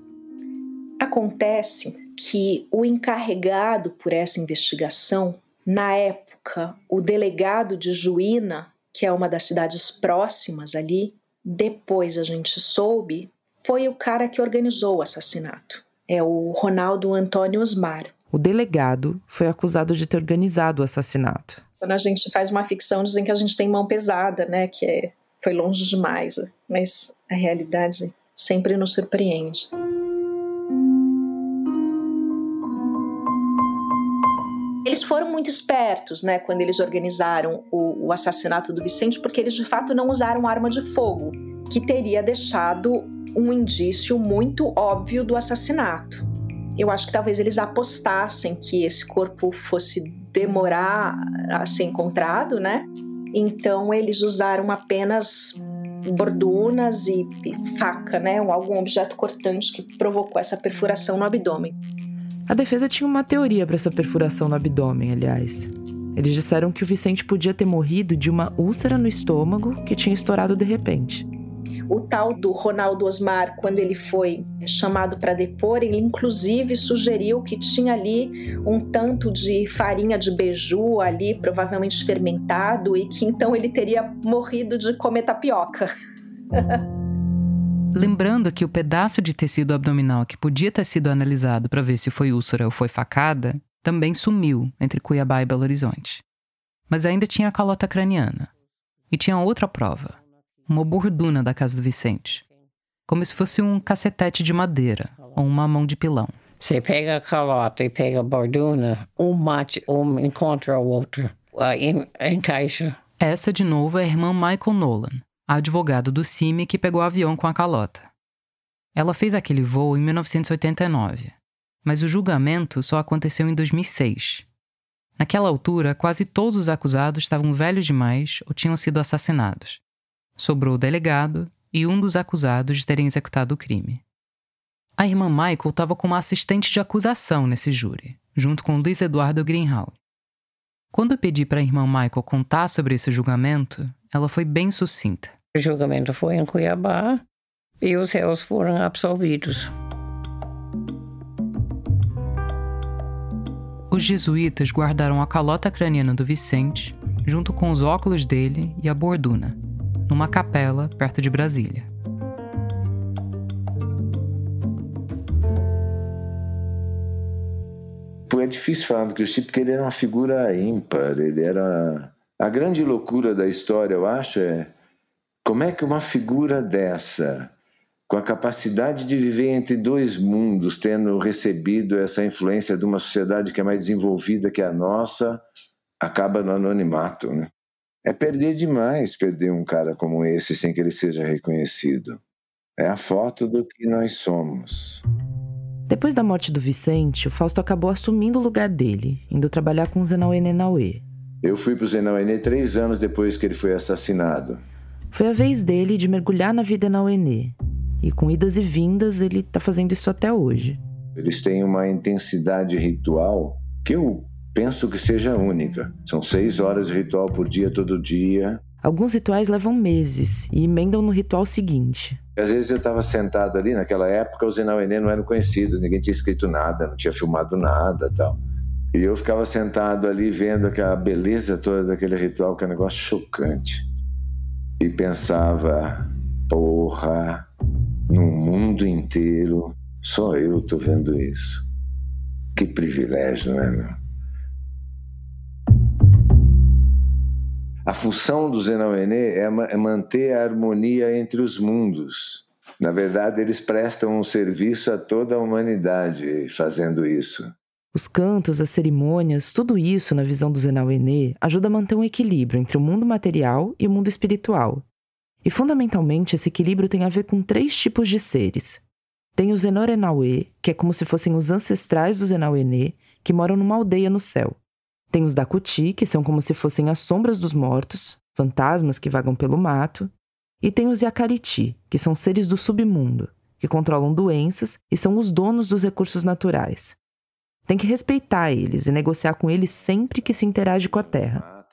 Speaker 4: Acontece que o encarregado por essa investigação, na época, o delegado de Juína, que é uma das cidades próximas ali, depois a gente soube, foi o cara que organizou o assassinato. É o Ronaldo Antônio Osmar.
Speaker 5: O delegado foi acusado de ter organizado o assassinato.
Speaker 4: Quando a gente faz uma ficção, dizem que a gente tem mão pesada, né? Que é, foi longe demais. Mas a realidade sempre nos surpreende. Eles foram muito espertos, né, quando eles organizaram o, o, assassinato do Vicente, porque eles de fato não usaram arma de fogo, que teria deixado um indício muito óbvio do assassinato. Eu acho que talvez eles apostassem que esse corpo fosse demorar a ser encontrado, né? Então eles usaram apenas bordunas e, faca, né? Algum objeto cortante que provocou essa perfuração no abdômen.
Speaker 5: A defesa tinha uma teoria para essa perfuração no abdômen, aliás. Eles disseram que o Vicente podia ter morrido de uma úlcera no estômago que tinha estourado de repente.
Speaker 4: O tal do Ronaldo Osmar, quando ele foi chamado para depor, ele inclusive sugeriu que tinha ali um tanto de farinha de beiju ali, provavelmente fermentado, e que então ele teria morrido de comer tapioca. [LAUGHS]
Speaker 2: Lembrando que o pedaço de tecido abdominal que podia ter sido analisado para ver se foi úlcera ou foi facada também sumiu entre Cuiabá e Belo Horizonte. Mas ainda tinha a calota craniana. E tinha outra prova uma borduna da casa do Vicente. como se fosse um cacetete de madeira ou uma mão de pilão.
Speaker 7: Você pega a calota e pega a borduna, um mate, um encontra o outro, uh, encaixa.
Speaker 2: Essa, de novo, é a irmã Michael Nolan, a advogada do CIMI que pegou o avião com a calota. Ela fez aquele voo em 1989, mas o julgamento só aconteceu em 2006. Naquela altura, quase todos os acusados estavam velhos demais ou tinham sido assassinados. Sobrou o delegado e um dos acusados de terem executado o crime. A irmã Michael estava como assistente de acusação nesse júri, junto com Luiz Eduardo Greenhalgh. Quando pedi para a irmã Michael contar sobre esse julgamento, ela foi bem sucinta.
Speaker 7: O julgamento foi em Cuiabá e os réus foram absolvidos.
Speaker 2: Os jesuítas guardaram a calota craniana do Vicente, junto com os óculos dele e a borduna, numa capela perto de Brasília.
Speaker 6: É difícil falar do Chip porque ele era uma figura ímpar, ele era... A grande loucura da história, eu acho, é como é que uma figura dessa, com a capacidade de viver entre dois mundos, tendo recebido essa influência de uma sociedade que é mais desenvolvida que a nossa, acaba no anonimato, né? É perder demais perder um cara como esse sem que ele seja reconhecido. É a foto do que nós somos.
Speaker 5: Depois da morte do Vicente, o Fausto acabou assumindo o lugar dele, indo trabalhar com o Zenauê Nenauê.
Speaker 6: Eu fui pro Zenauê três anos depois que ele foi assassinado.
Speaker 5: Foi a vez dele de mergulhar na vida Nenauê. E com idas e vindas, ele tá fazendo isso até hoje.
Speaker 6: Eles têm uma intensidade ritual que eu penso que seja única. São seis horas de ritual por dia, todo dia.
Speaker 5: Alguns rituais levam meses e emendam no ritual seguinte.
Speaker 6: Às vezes eu estava sentado ali, naquela época os Enauenê não eram conhecidos, ninguém tinha escrito nada, não tinha filmado nada tal. E eu ficava sentado ali vendo aquela beleza toda daquele ritual, que é um negócio chocante. E pensava, porra, no mundo inteiro, só eu tô vendo isso. Que privilégio, né, meu? A função do Zenauenê é, é manter a harmonia entre os mundos. Na verdade, eles prestam um serviço a toda a humanidade fazendo isso.
Speaker 5: Os cantos, as cerimônias, tudo isso, na visão do Zenauenê, ajuda a manter um equilíbrio entre o mundo material e o mundo espiritual. E fundamentalmente, esse equilíbrio tem a ver com três tipos de seres. Tem o Zenorenauê, que é como se fossem os ancestrais do Zenauenê, que moram numa aldeia no céu. Tem os Dakuti, que são como se fossem as sombras dos mortos, fantasmas que vagam pelo mato. E tem os Yakariti, que são seres do submundo, que controlam doenças e são os donos dos recursos naturais. Tem que respeitar eles e negociar com eles sempre que se interage com a terra.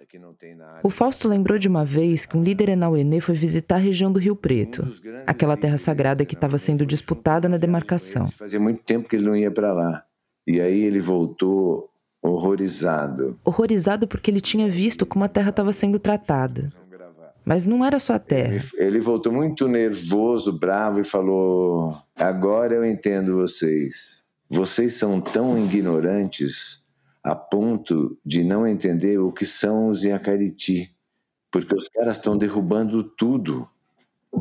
Speaker 5: O Fausto lembrou de uma vez que um líder enauenê foi visitar a região do Rio Preto, aquela terra sagrada que estava sendo disputada na demarcação.
Speaker 6: Fazia muito tempo que ele não ia para lá. E aí ele voltou Horrorizado.
Speaker 5: Horrorizado porque ele tinha visto como a terra estava sendo tratada. Mas não era só a terra.
Speaker 6: Ele, ele voltou muito nervoso, bravo e falou: Agora eu entendo vocês. Vocês são tão ignorantes a ponto de não entender o que são os Iacariti. Porque os caras estão derrubando tudo.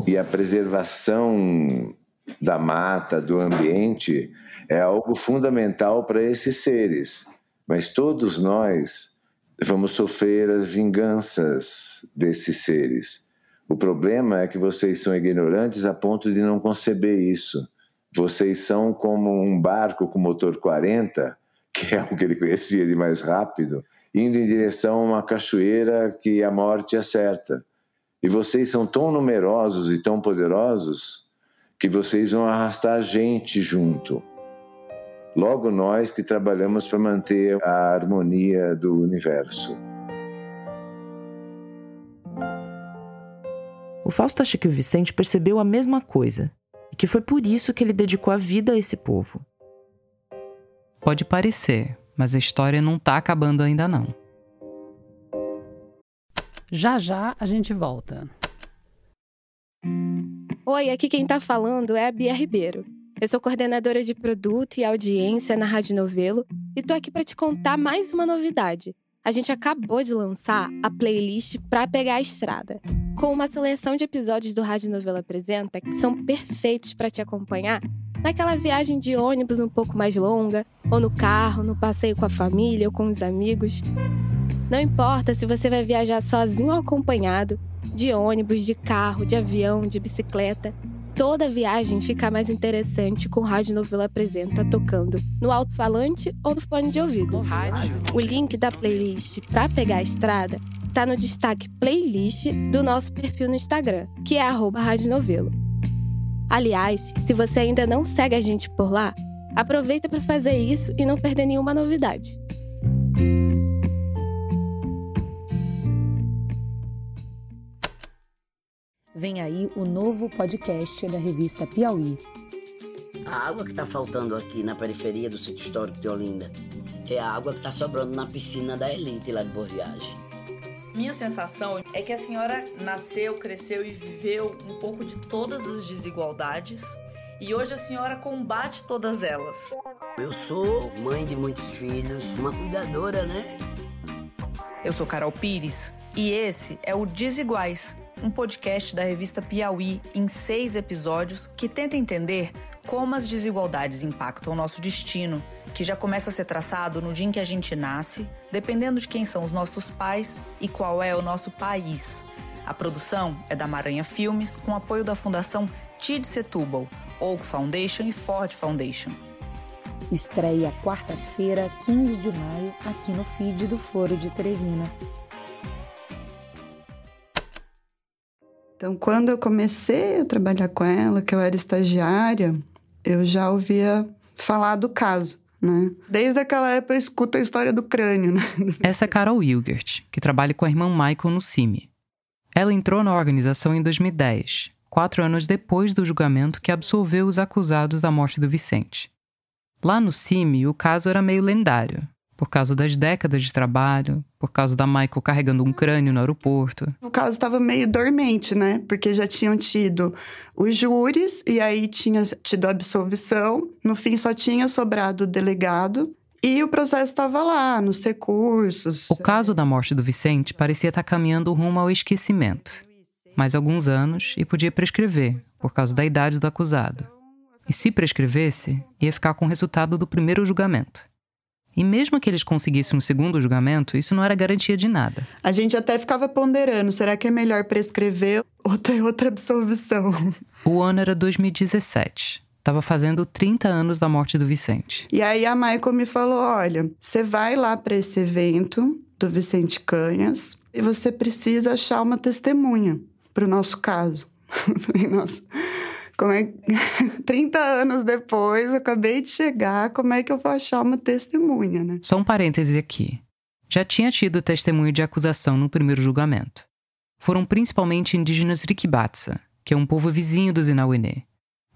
Speaker 6: E a preservação da mata, do ambiente, é algo fundamental para esses seres mas todos nós vamos sofrer as vinganças desses seres. O problema é que vocês são ignorantes a ponto de não conceber isso. Vocês são como um barco com motor 40, [LAUGHS] que é o que ele conhecia de mais rápido, indo em direção a uma cachoeira que a morte acerta. E vocês são tão numerosos e tão poderosos que vocês vão arrastar gente junto. Logo nós que trabalhamos para manter a harmonia do universo.
Speaker 5: O Fausto acha que o Vicente percebeu a mesma coisa e que foi por isso que ele dedicou a vida a esse povo.
Speaker 2: Pode parecer, mas a história não está acabando ainda não.
Speaker 1: Já já a gente volta.
Speaker 8: Oi, aqui quem está falando é a Bia Ribeiro. Eu sou coordenadora de produto e audiência na Rádio Novelo e tô aqui para te contar mais uma novidade. A gente acabou de lançar a playlist Pra Pegar a Estrada, com uma seleção de episódios do Rádio Novela Apresenta que são perfeitos para te acompanhar naquela viagem de ônibus um pouco mais longa, ou no carro, no passeio com a família ou com os amigos. Não importa se você vai viajar sozinho ou acompanhado, de ônibus, de carro, de avião, de bicicleta. Toda viagem fica mais interessante com Rádio Novela Apresenta tocando no alto-falante ou no fone de ouvido. O link da playlist para pegar a estrada tá no destaque playlist do nosso perfil no Instagram, que é Rádio Novelo. Aliás, se você ainda não segue a gente por lá, aproveita para fazer isso e não perder nenhuma novidade.
Speaker 1: Vem aí o novo podcast da revista Piauí.
Speaker 9: A água que está faltando aqui na periferia do sítio histórico de Olinda é a água que está sobrando na piscina da Elite lá de Boa Viagem.
Speaker 10: Minha sensação é que a senhora nasceu, cresceu e viveu um pouco de todas as desigualdades e hoje a senhora combate todas elas.
Speaker 9: Eu sou mãe de muitos filhos, uma cuidadora, né?
Speaker 10: Eu sou Carol Pires e esse é o Desiguais um podcast da revista Piauí em seis episódios que tenta entender como as desigualdades impactam o nosso destino, que já começa a ser traçado no dia em que a gente nasce, dependendo de quem são os nossos pais e qual é o nosso país. A produção é da Maranha Filmes, com apoio da Fundação Tid Setúbal, Oak Foundation e Ford Foundation.
Speaker 1: Estreia quarta-feira, 15 de maio, aqui no feed do Foro de Teresina.
Speaker 11: Então, quando eu comecei a trabalhar com ela, que eu era estagiária, eu já ouvia falar do caso. Né? Desde aquela época eu escuto a história do crânio. Né? [LAUGHS]
Speaker 2: Essa é Carol Wilgert, que trabalha com a irmã Michael no CIMI. Ela entrou na organização em 2010, quatro anos depois do julgamento que absolveu os acusados da morte do Vicente. Lá no CIMI, o caso era meio lendário por causa das décadas de trabalho, por causa da Michael carregando um crânio no aeroporto.
Speaker 11: O caso estava meio dormente, né? Porque já tinham tido os júris e aí tinha tido a absolvição. No fim, só tinha sobrado o delegado. E o processo estava lá, nos recursos.
Speaker 2: O caso da morte do Vicente parecia estar caminhando rumo ao esquecimento. Mais alguns anos e podia prescrever, por causa da idade do acusado. E se prescrevesse, ia ficar com o resultado do primeiro julgamento. E mesmo que eles conseguissem um segundo julgamento, isso não era garantia de nada.
Speaker 11: A gente até ficava ponderando: será que é melhor prescrever ou ter outra absolvição? [LAUGHS]
Speaker 2: O ano era 2017. Tava fazendo 30 anos da morte do Vicente.
Speaker 11: E aí a Michael me falou: olha, você vai lá para esse evento do Vicente Canhas e você precisa achar uma testemunha para o nosso caso. [LAUGHS] Eu falei, nossa como é 30 [LAUGHS] anos depois, eu acabei de chegar, como é que eu vou achar uma testemunha, né?
Speaker 2: Só um parêntese aqui. Já tinha tido testemunho de acusação no primeiro julgamento. Foram principalmente indígenas Rikibatsa, que é um povo vizinho do Zenauenê.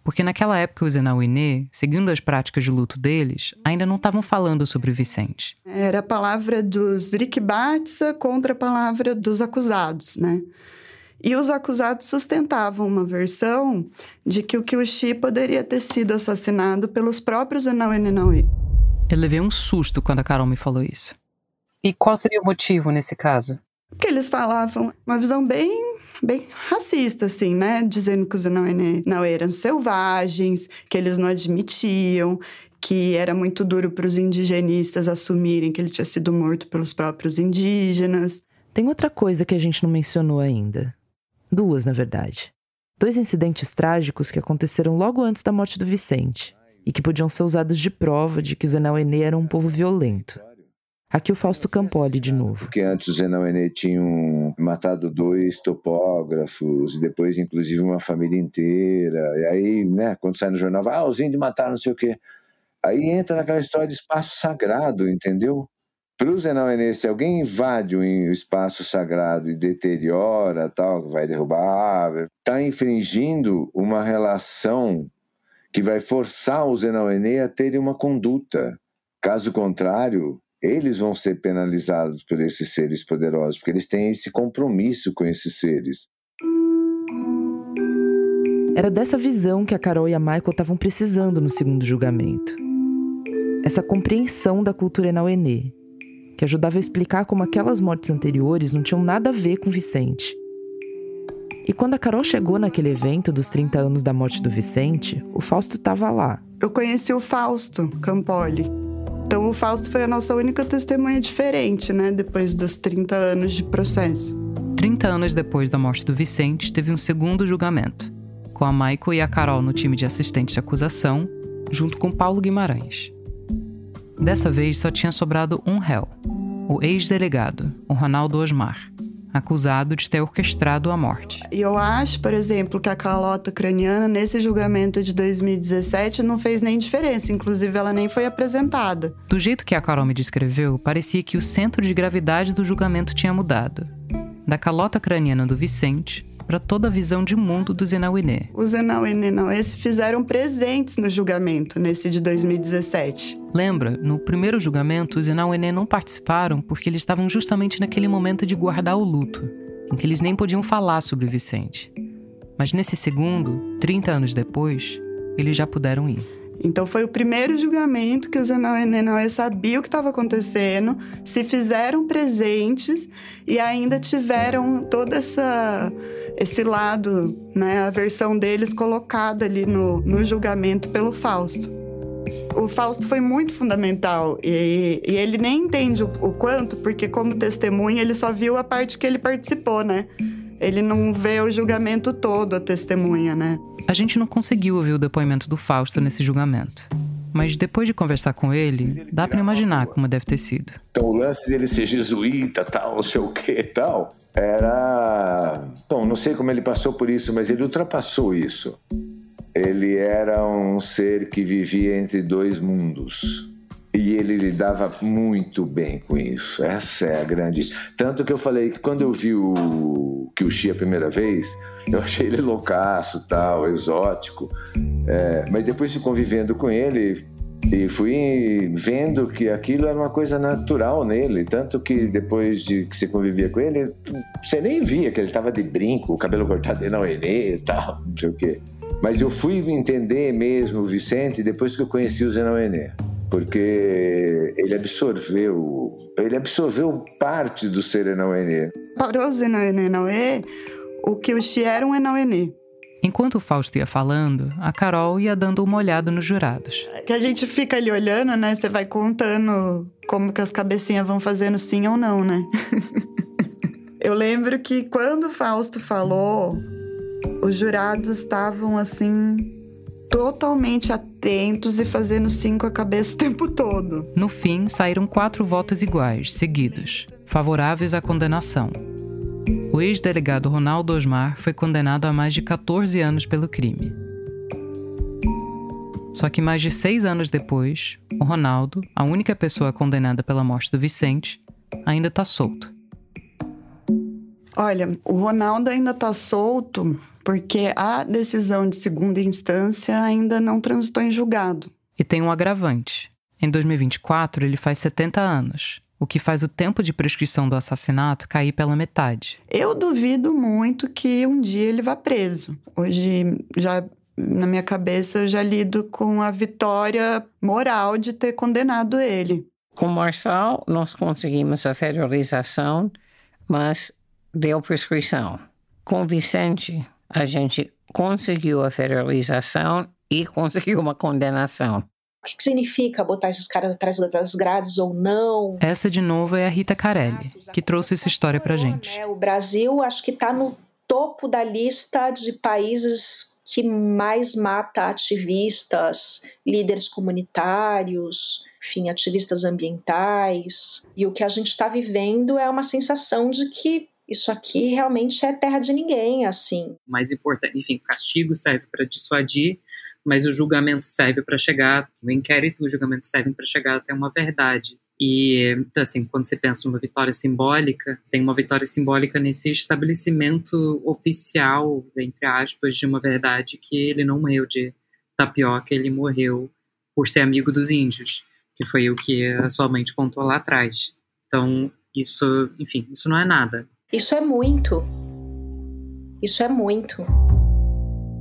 Speaker 2: Porque naquela época os Zenauenê, seguindo as práticas de luto deles, ainda não estavam falando sobre o Vicente.
Speaker 11: Era a palavra dos Rikibatsa contra a palavra dos acusados, né? E os acusados sustentavam uma versão de que o Kyushi poderia ter sido assassinado pelos próprios Enauê Nenauê.
Speaker 2: Eu levei um susto quando a Carol me falou isso. E qual seria o motivo nesse caso?
Speaker 11: Porque eles falavam uma visão bem bem racista, assim, né? Dizendo que os Enauê eram selvagens, que eles não admitiam, que era muito duro para os indigenistas assumirem que ele tinha sido morto pelos próprios indígenas.
Speaker 5: Tem outra coisa que a gente não mencionou ainda. Duas, na verdade. Dois incidentes trágicos que aconteceram logo antes da morte do Vicente e que podiam ser usados de prova de que os Enauenê eram um povo violento. Aqui o Fausto Campoli de novo.
Speaker 6: Porque antes os Enauenê tinham matado dois topógrafos, e depois inclusive uma família inteira. E aí, né, quando sai no jornal, vai, ah, os índios mataram não sei o quê. Aí entra naquela história de espaço sagrado, entendeu? Para o Zenauenê, se alguém invade o espaço sagrado e deteriora, tal, vai derrubar a árvore, está infringindo uma relação que vai forçar o Zenauenê a terem uma conduta. Caso contrário, eles vão ser penalizados por esses seres poderosos, porque eles têm esse compromisso com esses seres.
Speaker 5: Era dessa visão que a Carol e a Michael estavam precisando no segundo julgamento. Essa compreensão da cultura Enauenê, que ajudava a explicar como aquelas mortes anteriores não tinham nada a ver com Vicente. E quando a Carol chegou naquele evento dos 30 anos da morte do Vicente, o Fausto estava lá.
Speaker 11: Eu conheci o Fausto Campoli. Então o Fausto foi a nossa única testemunha diferente, né, depois dos 30 anos de processo.
Speaker 2: 30 anos depois da morte do Vicente, teve um segundo julgamento, com a Michael e a Carol no time de assistentes de acusação, junto com Paulo Guimarães. Dessa vez só tinha sobrado um réu, o ex-delegado, o Ronaldo Osmar, acusado de ter orquestrado a morte.
Speaker 11: E eu acho, por exemplo, que a calota craniana, nesse julgamento de 2017, não fez nem diferença. Inclusive, ela nem foi apresentada.
Speaker 2: Do jeito que a Carol me descreveu, parecia que o centro de gravidade do julgamento tinha mudado. Da calota craniana do Vicente para toda a visão de mundo do Zenauenê.
Speaker 11: Os Zenauenê se fizeram presentes no julgamento, nesse de 2017.
Speaker 2: Lembra, no primeiro julgamento, os Zenauenê não participaram porque eles estavam justamente naquele momento de guardar o luto, em que eles nem podiam falar sobre Vicente. Mas nesse segundo, 30 anos depois, eles já puderam ir.
Speaker 11: Então foi o primeiro julgamento que os Enauê sabiam o que estava acontecendo, se fizeram presentes e ainda tiveram todo essa, esse lado, né, a versão deles colocada ali no, no julgamento pelo Fausto. O Fausto foi muito fundamental e, e ele nem entende o, o quanto, porque como testemunha ele só viu a parte que ele participou, né? Ele não vê o julgamento todo, a testemunha, né?
Speaker 2: A gente não conseguiu ouvir o depoimento do Fausto nesse julgamento. Mas depois de conversar com ele, dá para imaginar como deve ter sido.
Speaker 6: Então o lance dele ser jesuíta, tal, não sei o que tal, era. Bom, não sei como ele passou por isso, mas ele ultrapassou isso. Ele era um ser que vivia entre dois mundos. E ele lidava muito bem com isso. Essa é a grande. Tanto que eu falei que quando eu vi o Xi a primeira vez, eu achei ele loucaço, tal, exótico. É, mas depois de convivendo com ele e fui vendo que aquilo era uma coisa natural nele, tanto que depois de que você convivia com ele, você nem via que ele estava de brinco, o cabelo cortado de não e tal, não sei o quê. Mas eu fui entender mesmo o Vicente depois que eu conheci o Zenauenê porque ele absorveu, ele absorveu parte do ser Enauenê.
Speaker 11: Para o Zenauenê, o que o Xi era um Enauenê.
Speaker 2: Enquanto o Fausto ia falando, a Carol ia dando uma olhada nos jurados.
Speaker 11: Que a gente fica ali olhando, né? Você vai contando como que as cabecinhas vão fazendo sim ou não, né? [LAUGHS] Eu lembro que quando o Fausto falou, os jurados estavam assim totalmente atentos e fazendo sim com a cabeça o tempo todo.
Speaker 2: No fim, saíram quatro votos iguais, seguidos, favoráveis à condenação. O ex-delegado Ronaldo Osmar foi condenado a mais de 14 anos pelo crime. Só que mais de seis anos depois, o Ronaldo, a única pessoa condenada pela morte do Vicente, ainda está solto.
Speaker 11: Olha, o Ronaldo ainda está solto porque a decisão de segunda instância ainda não transitou em julgado.
Speaker 2: E tem um agravante. Em 2024, ele faz 70 anos, o que faz o tempo de prescrição do assassinato cair pela metade.
Speaker 11: Eu duvido muito que um dia ele vá preso. Hoje, já na minha cabeça, eu já lido com a vitória moral de ter condenado ele.
Speaker 7: Com Marçal, nós conseguimos a federalização, mas deu prescrição. Com Vicente, a gente conseguiu a federalização e [LAUGHS] conseguiu uma condenação.
Speaker 4: O que, significa botar esses caras atrás das grades ou não?
Speaker 2: Essa, de novo, é a Rita Carelli, que trouxe essa história pra gente.
Speaker 4: Né? O Brasil, acho que está no topo da lista de países que mais mata ativistas, líderes comunitários, enfim, ativistas ambientais. E o que a gente está vivendo é uma sensação de que isso aqui realmente é terra de ninguém, assim.
Speaker 12: Mais importante, enfim, o castigo serve para dissuadir, mas o julgamento serve para chegar, o inquérito e o julgamento servem para chegar até uma verdade. E, então, assim, quando você pensa numa vitória simbólica, tem uma vitória simbólica nesse estabelecimento oficial, entre aspas, de uma verdade que ele não morreu de tapioca, ele morreu por ser amigo dos índios, que foi o que a sua mãe te contou lá atrás. Então, isso, enfim, isso não é nada.
Speaker 4: Isso é muito. Isso é muito.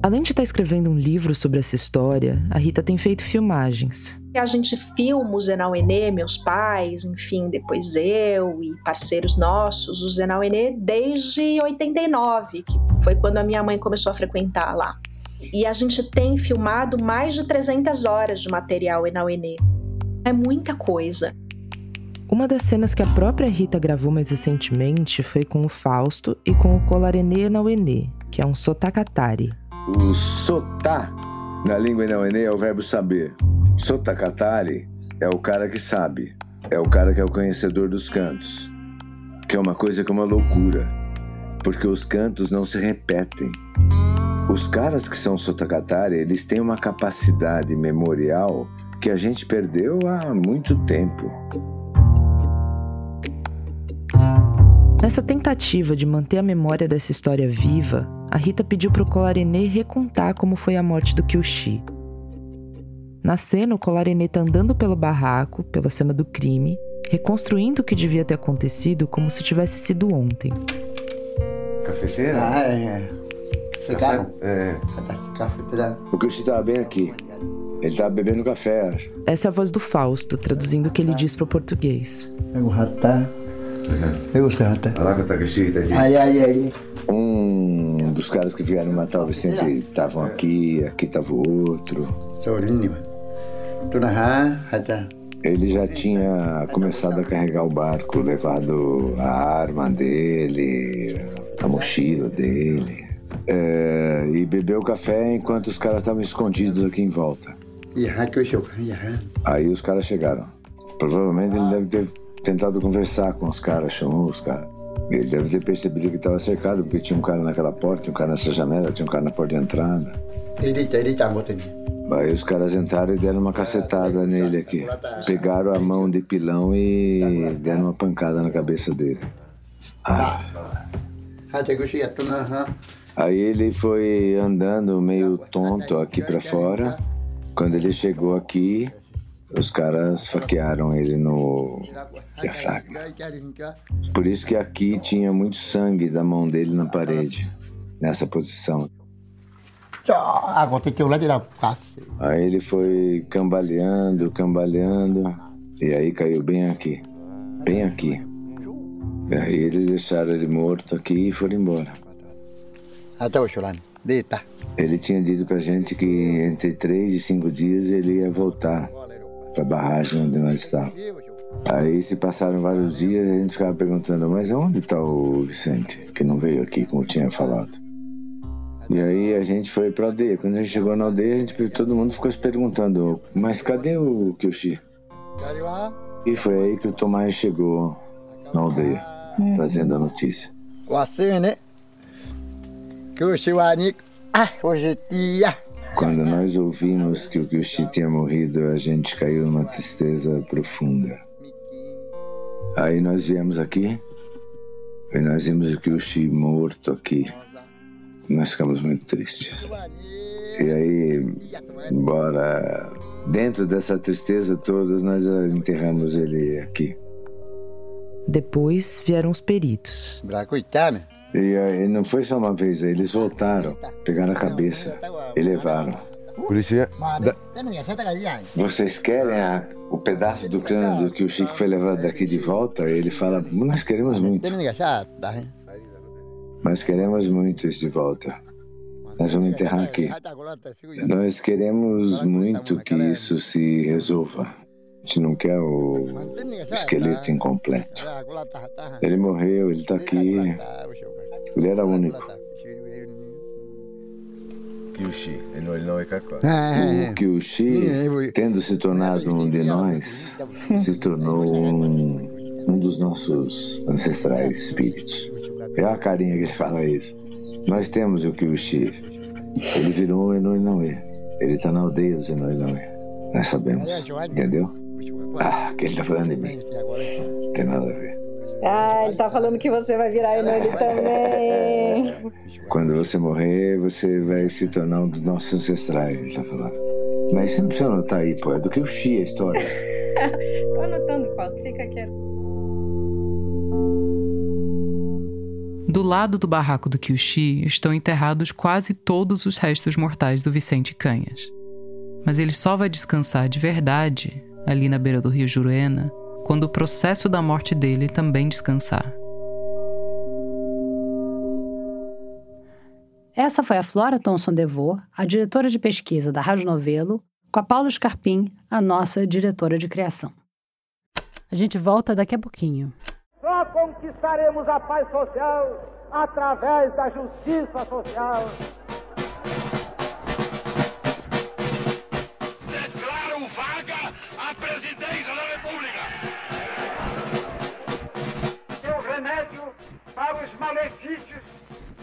Speaker 5: Além de estar escrevendo um livro sobre essa história, a Rita tem feito filmagens.
Speaker 4: A gente filma o Zenal Enê, meus pais, enfim, depois eu e parceiros nossos, o Zenal Enê desde 89, que foi quando a minha mãe começou a frequentar lá. E a gente tem filmado mais de 300 horas de material Enauenê. É muita coisa.
Speaker 5: Uma das cenas que a própria Rita gravou mais recentemente foi com o Fausto e com o Colarenê Enauenê, que é um sotakatari,
Speaker 6: o sotá, na língua inauenê, é o verbo saber. Sotakatari é o cara que sabe, é o cara que é o conhecedor dos cantos, que é uma coisa que é uma loucura, porque os cantos não se repetem. Os caras que são sotakatari, eles têm uma capacidade memorial que a gente perdeu há muito tempo.
Speaker 5: Nessa tentativa de manter a memória dessa história viva, a Rita pediu para o Colarenê recontar como foi a morte do Kyushi. Na cena, o Colarenê está andando pelo barraco, pela cena do crime, reconstruindo o que devia ter acontecido como se tivesse sido ontem.
Speaker 6: Cafeteira?
Speaker 13: Ah, é. Cigarro?
Speaker 6: É.
Speaker 13: Cafeteira.
Speaker 6: O Kyushi estava bem aqui. Ele estava bebendo café.
Speaker 5: Essa é a voz do Fausto, traduzindo o que ele diz para o português.
Speaker 13: Eu rata. Eu sei rata.
Speaker 6: Ai, ai, ai. Um dos caras que vieram matar o Vicente estavam aqui, aqui estava o outro. Ele já tinha começado a carregar o barco, levado a arma dele, a mochila dele. É, e bebeu café enquanto os caras estavam escondidos aqui em volta. Aí os caras chegaram. Provavelmente ele deve ter tentado conversar com os caras, chamou os caras. Ele deve ter percebido que estava cercado, porque tinha um cara naquela porta, tinha um cara nessa janela, tinha um cara na porta de entrada. Aí os caras entraram e deram uma cacetada nele aqui. Pegaram a mão de pilão e deram uma pancada na cabeça dele. Ah. Aí ele foi andando meio tonto aqui para fora. Quando ele chegou aqui, os caras faquearam ele no diafragma. Por isso que aqui tinha muito sangue da mão dele na parede, nessa posição. Aí ele foi cambaleando, cambaleando, e aí caiu bem aqui, bem aqui. E aí eles deixaram ele morto aqui e foram embora. Ele tinha dito pra gente que entre três e cinco dias ele ia voltar para a barragem onde nós estávamos. Aí se passaram vários dias e a gente ficava perguntando, mas onde está o Vicente, que não veio aqui, como tinha falado? E aí a gente foi para a aldeia. Quando a gente chegou na aldeia, a gente, todo mundo ficou se perguntando, mas cadê o Kyushi? E foi aí que o Tomás chegou na aldeia, hum. trazendo a notícia.
Speaker 13: né? Kyushi Ah, hoje é dia.
Speaker 6: Quando nós ouvimos que o Kyushi tinha morrido, a gente caiu numa tristeza profunda. Aí nós viemos aqui e nós vimos o Kyushi morto aqui. Nós ficamos muito tristes. E aí, embora dentro dessa tristeza toda, nós enterramos ele aqui.
Speaker 5: Depois vieram os peritos.
Speaker 6: E aí, não foi só uma vez, eles voltaram, pegaram a cabeça e levaram. Polícia. Da... Vocês querem a, o pedaço do crânio que o Chico foi levado daqui de volta? Ele fala: Nós queremos muito. Nós queremos muito isso de volta. Nós vamos enterrar aqui. Nós queremos muito que isso se resolva. A gente não quer o esqueleto incompleto. Ele morreu, ele está aqui. Ele era único. Kyushi, O Kyushi, tendo se tornado um de nós, se tornou um, um dos nossos ancestrais espíritos. É a carinha que ele fala isso. Nós temos o Kyushi. Ele virou um Enoinauê. Ele está na aldeia dos Enoinauê. Nós sabemos. Entendeu? Ah, que ele está falando de mim. Não tem nada a ver.
Speaker 4: Ah, ele tá falando que você vai virar ele também. [LAUGHS]
Speaker 6: Quando você morrer, você vai se tornar um dos nossos ancestrais, ele tá falando. Mas você não precisa anotar aí, pô. É do que o Xi a história. [LAUGHS]
Speaker 4: Tô anotando, Fausto. Fica quieto.
Speaker 2: Do lado do barraco do Kyushi estão enterrados quase todos os restos mortais do Vicente Canhas. Mas ele só vai descansar de verdade, ali na beira do rio Juruena, quando o processo da morte dele também descansar.
Speaker 1: Essa foi a Flora Thomson Devô, a diretora de pesquisa da Rádio Novelo, com a Paula Scarpim, a nossa diretora de criação. A gente volta daqui a pouquinho.
Speaker 14: Só conquistaremos a paz social através da justiça social.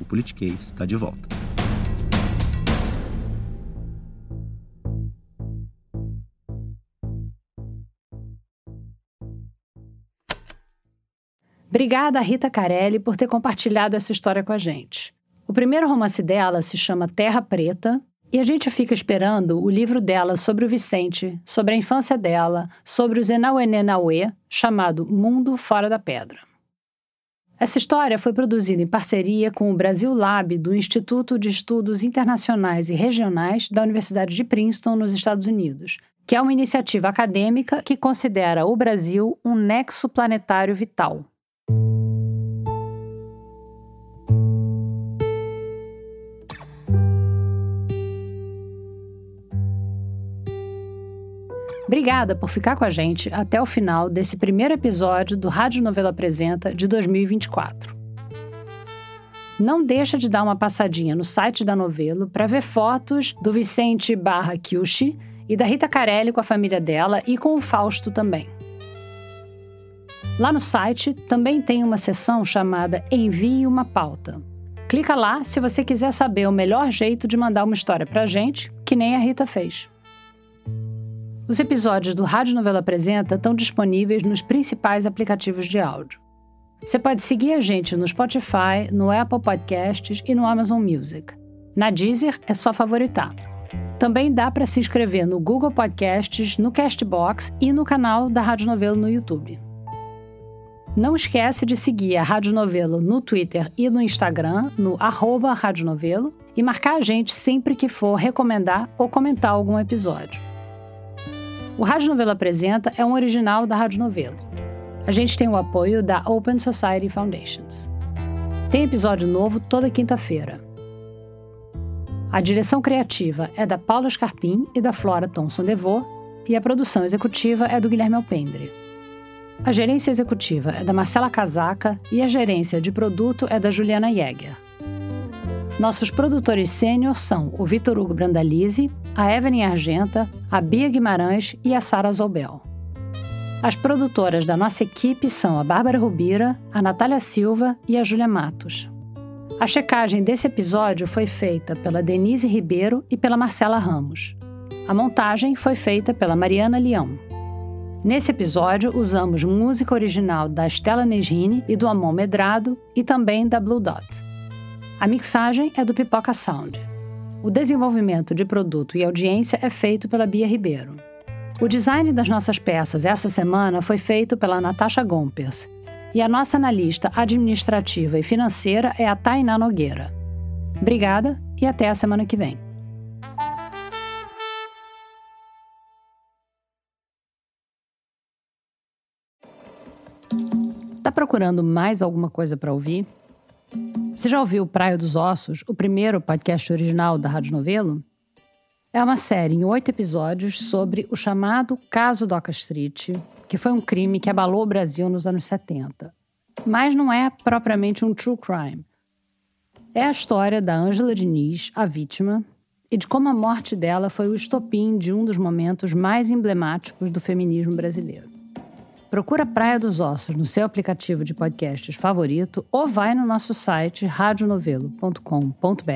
Speaker 15: o Politiquês está de volta.
Speaker 1: Obrigada a Rita Carelli por ter compartilhado essa história com a gente. O primeiro romance dela se chama Terra Preta e a gente fica esperando o livro dela sobre o Vicente, sobre a infância dela, sobre o Zenauenenauê, chamado Mundo Fora da Pedra. Essa história foi produzida em parceria com o Brasil Lab do Instituto de Estudos Internacionais e Regionais da Universidade de Princeton, nos Estados Unidos, que é uma iniciativa acadêmica que considera o Brasil um nexo planetário vital. Obrigada por ficar com a gente até o final desse primeiro episódio do Rádio Novela Apresenta de 2024. Não deixa de dar uma passadinha no site da Novelo para ver fotos do Vicente Barra Kyushi e da Rita Carelli com a família dela e com o Fausto também. Lá no site também tem uma seção chamada Envie uma pauta. Clica lá se você quiser saber o melhor jeito de mandar uma história para gente, que nem a Rita fez. Os episódios do Rádio Novela Apresenta estão disponíveis nos principais aplicativos de áudio. Você pode seguir a gente no Spotify, no Apple Podcasts e no Amazon Music. Na Deezer é só favoritar. Também dá para se inscrever no Google Podcasts, no Castbox e no canal da Rádio Novelo no YouTube. Não esquece de seguir a Rádio Novelo no Twitter e no Instagram, no arroba Rádio Novelo, e marcar a gente sempre que for recomendar ou comentar algum episódio. O Rádio Novelo Apresenta é um original da Rádio Novelo. A gente tem o apoio da Open Society Foundations. Tem episódio novo toda quinta-feira. A direção criativa é da Paula Scarpim e da Flora Thomson Devô, e a produção executiva é do Guilherme Alpendre. A gerência executiva é da Marcela Casaca e a gerência de produto é da Juliana Jäger. Nossos produtores sênior são o Vitor Hugo Brandalize, a Evelyn Argenta, a Bia Guimarães e a Sara Zobel. As produtoras da nossa equipe são a Bárbara Rubira, a Natália Silva e a Júlia Matos. A checagem desse episódio foi feita pela Denise Ribeiro e pela Marcela Ramos. A montagem foi feita pela Mariana Leão. Nesse episódio, usamos música original da Stella Nesrini e do Amon Medrado e também da Blue Dot. A mixagem é do Pipoca Sound. O desenvolvimento de produto e audiência é feito pela Bia Ribeiro. O design das nossas peças essa semana foi feito pela Natasha Gompers. E a nossa analista administrativa e financeira é a Tainá Nogueira. Obrigada e até a semana que vem. Tá procurando mais alguma coisa para ouvir? Você já ouviu Praia dos Ossos, o primeiro podcast original da Rádio Novelo? É uma série em oito episódios sobre o chamado Caso Doca Street, que foi um crime que abalou o Brasil nos anos 70. Mas não é propriamente um true crime. É a história da Ângela Diniz, a vítima, e de como a morte dela foi o estopim de um dos momentos mais emblemáticos do feminismo brasileiro. Procura Praia dos Ossos no seu aplicativo de podcasts favorito ou vai no nosso site radionovelo.com.br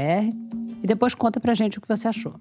Speaker 1: e depois conta pra gente o que você achou.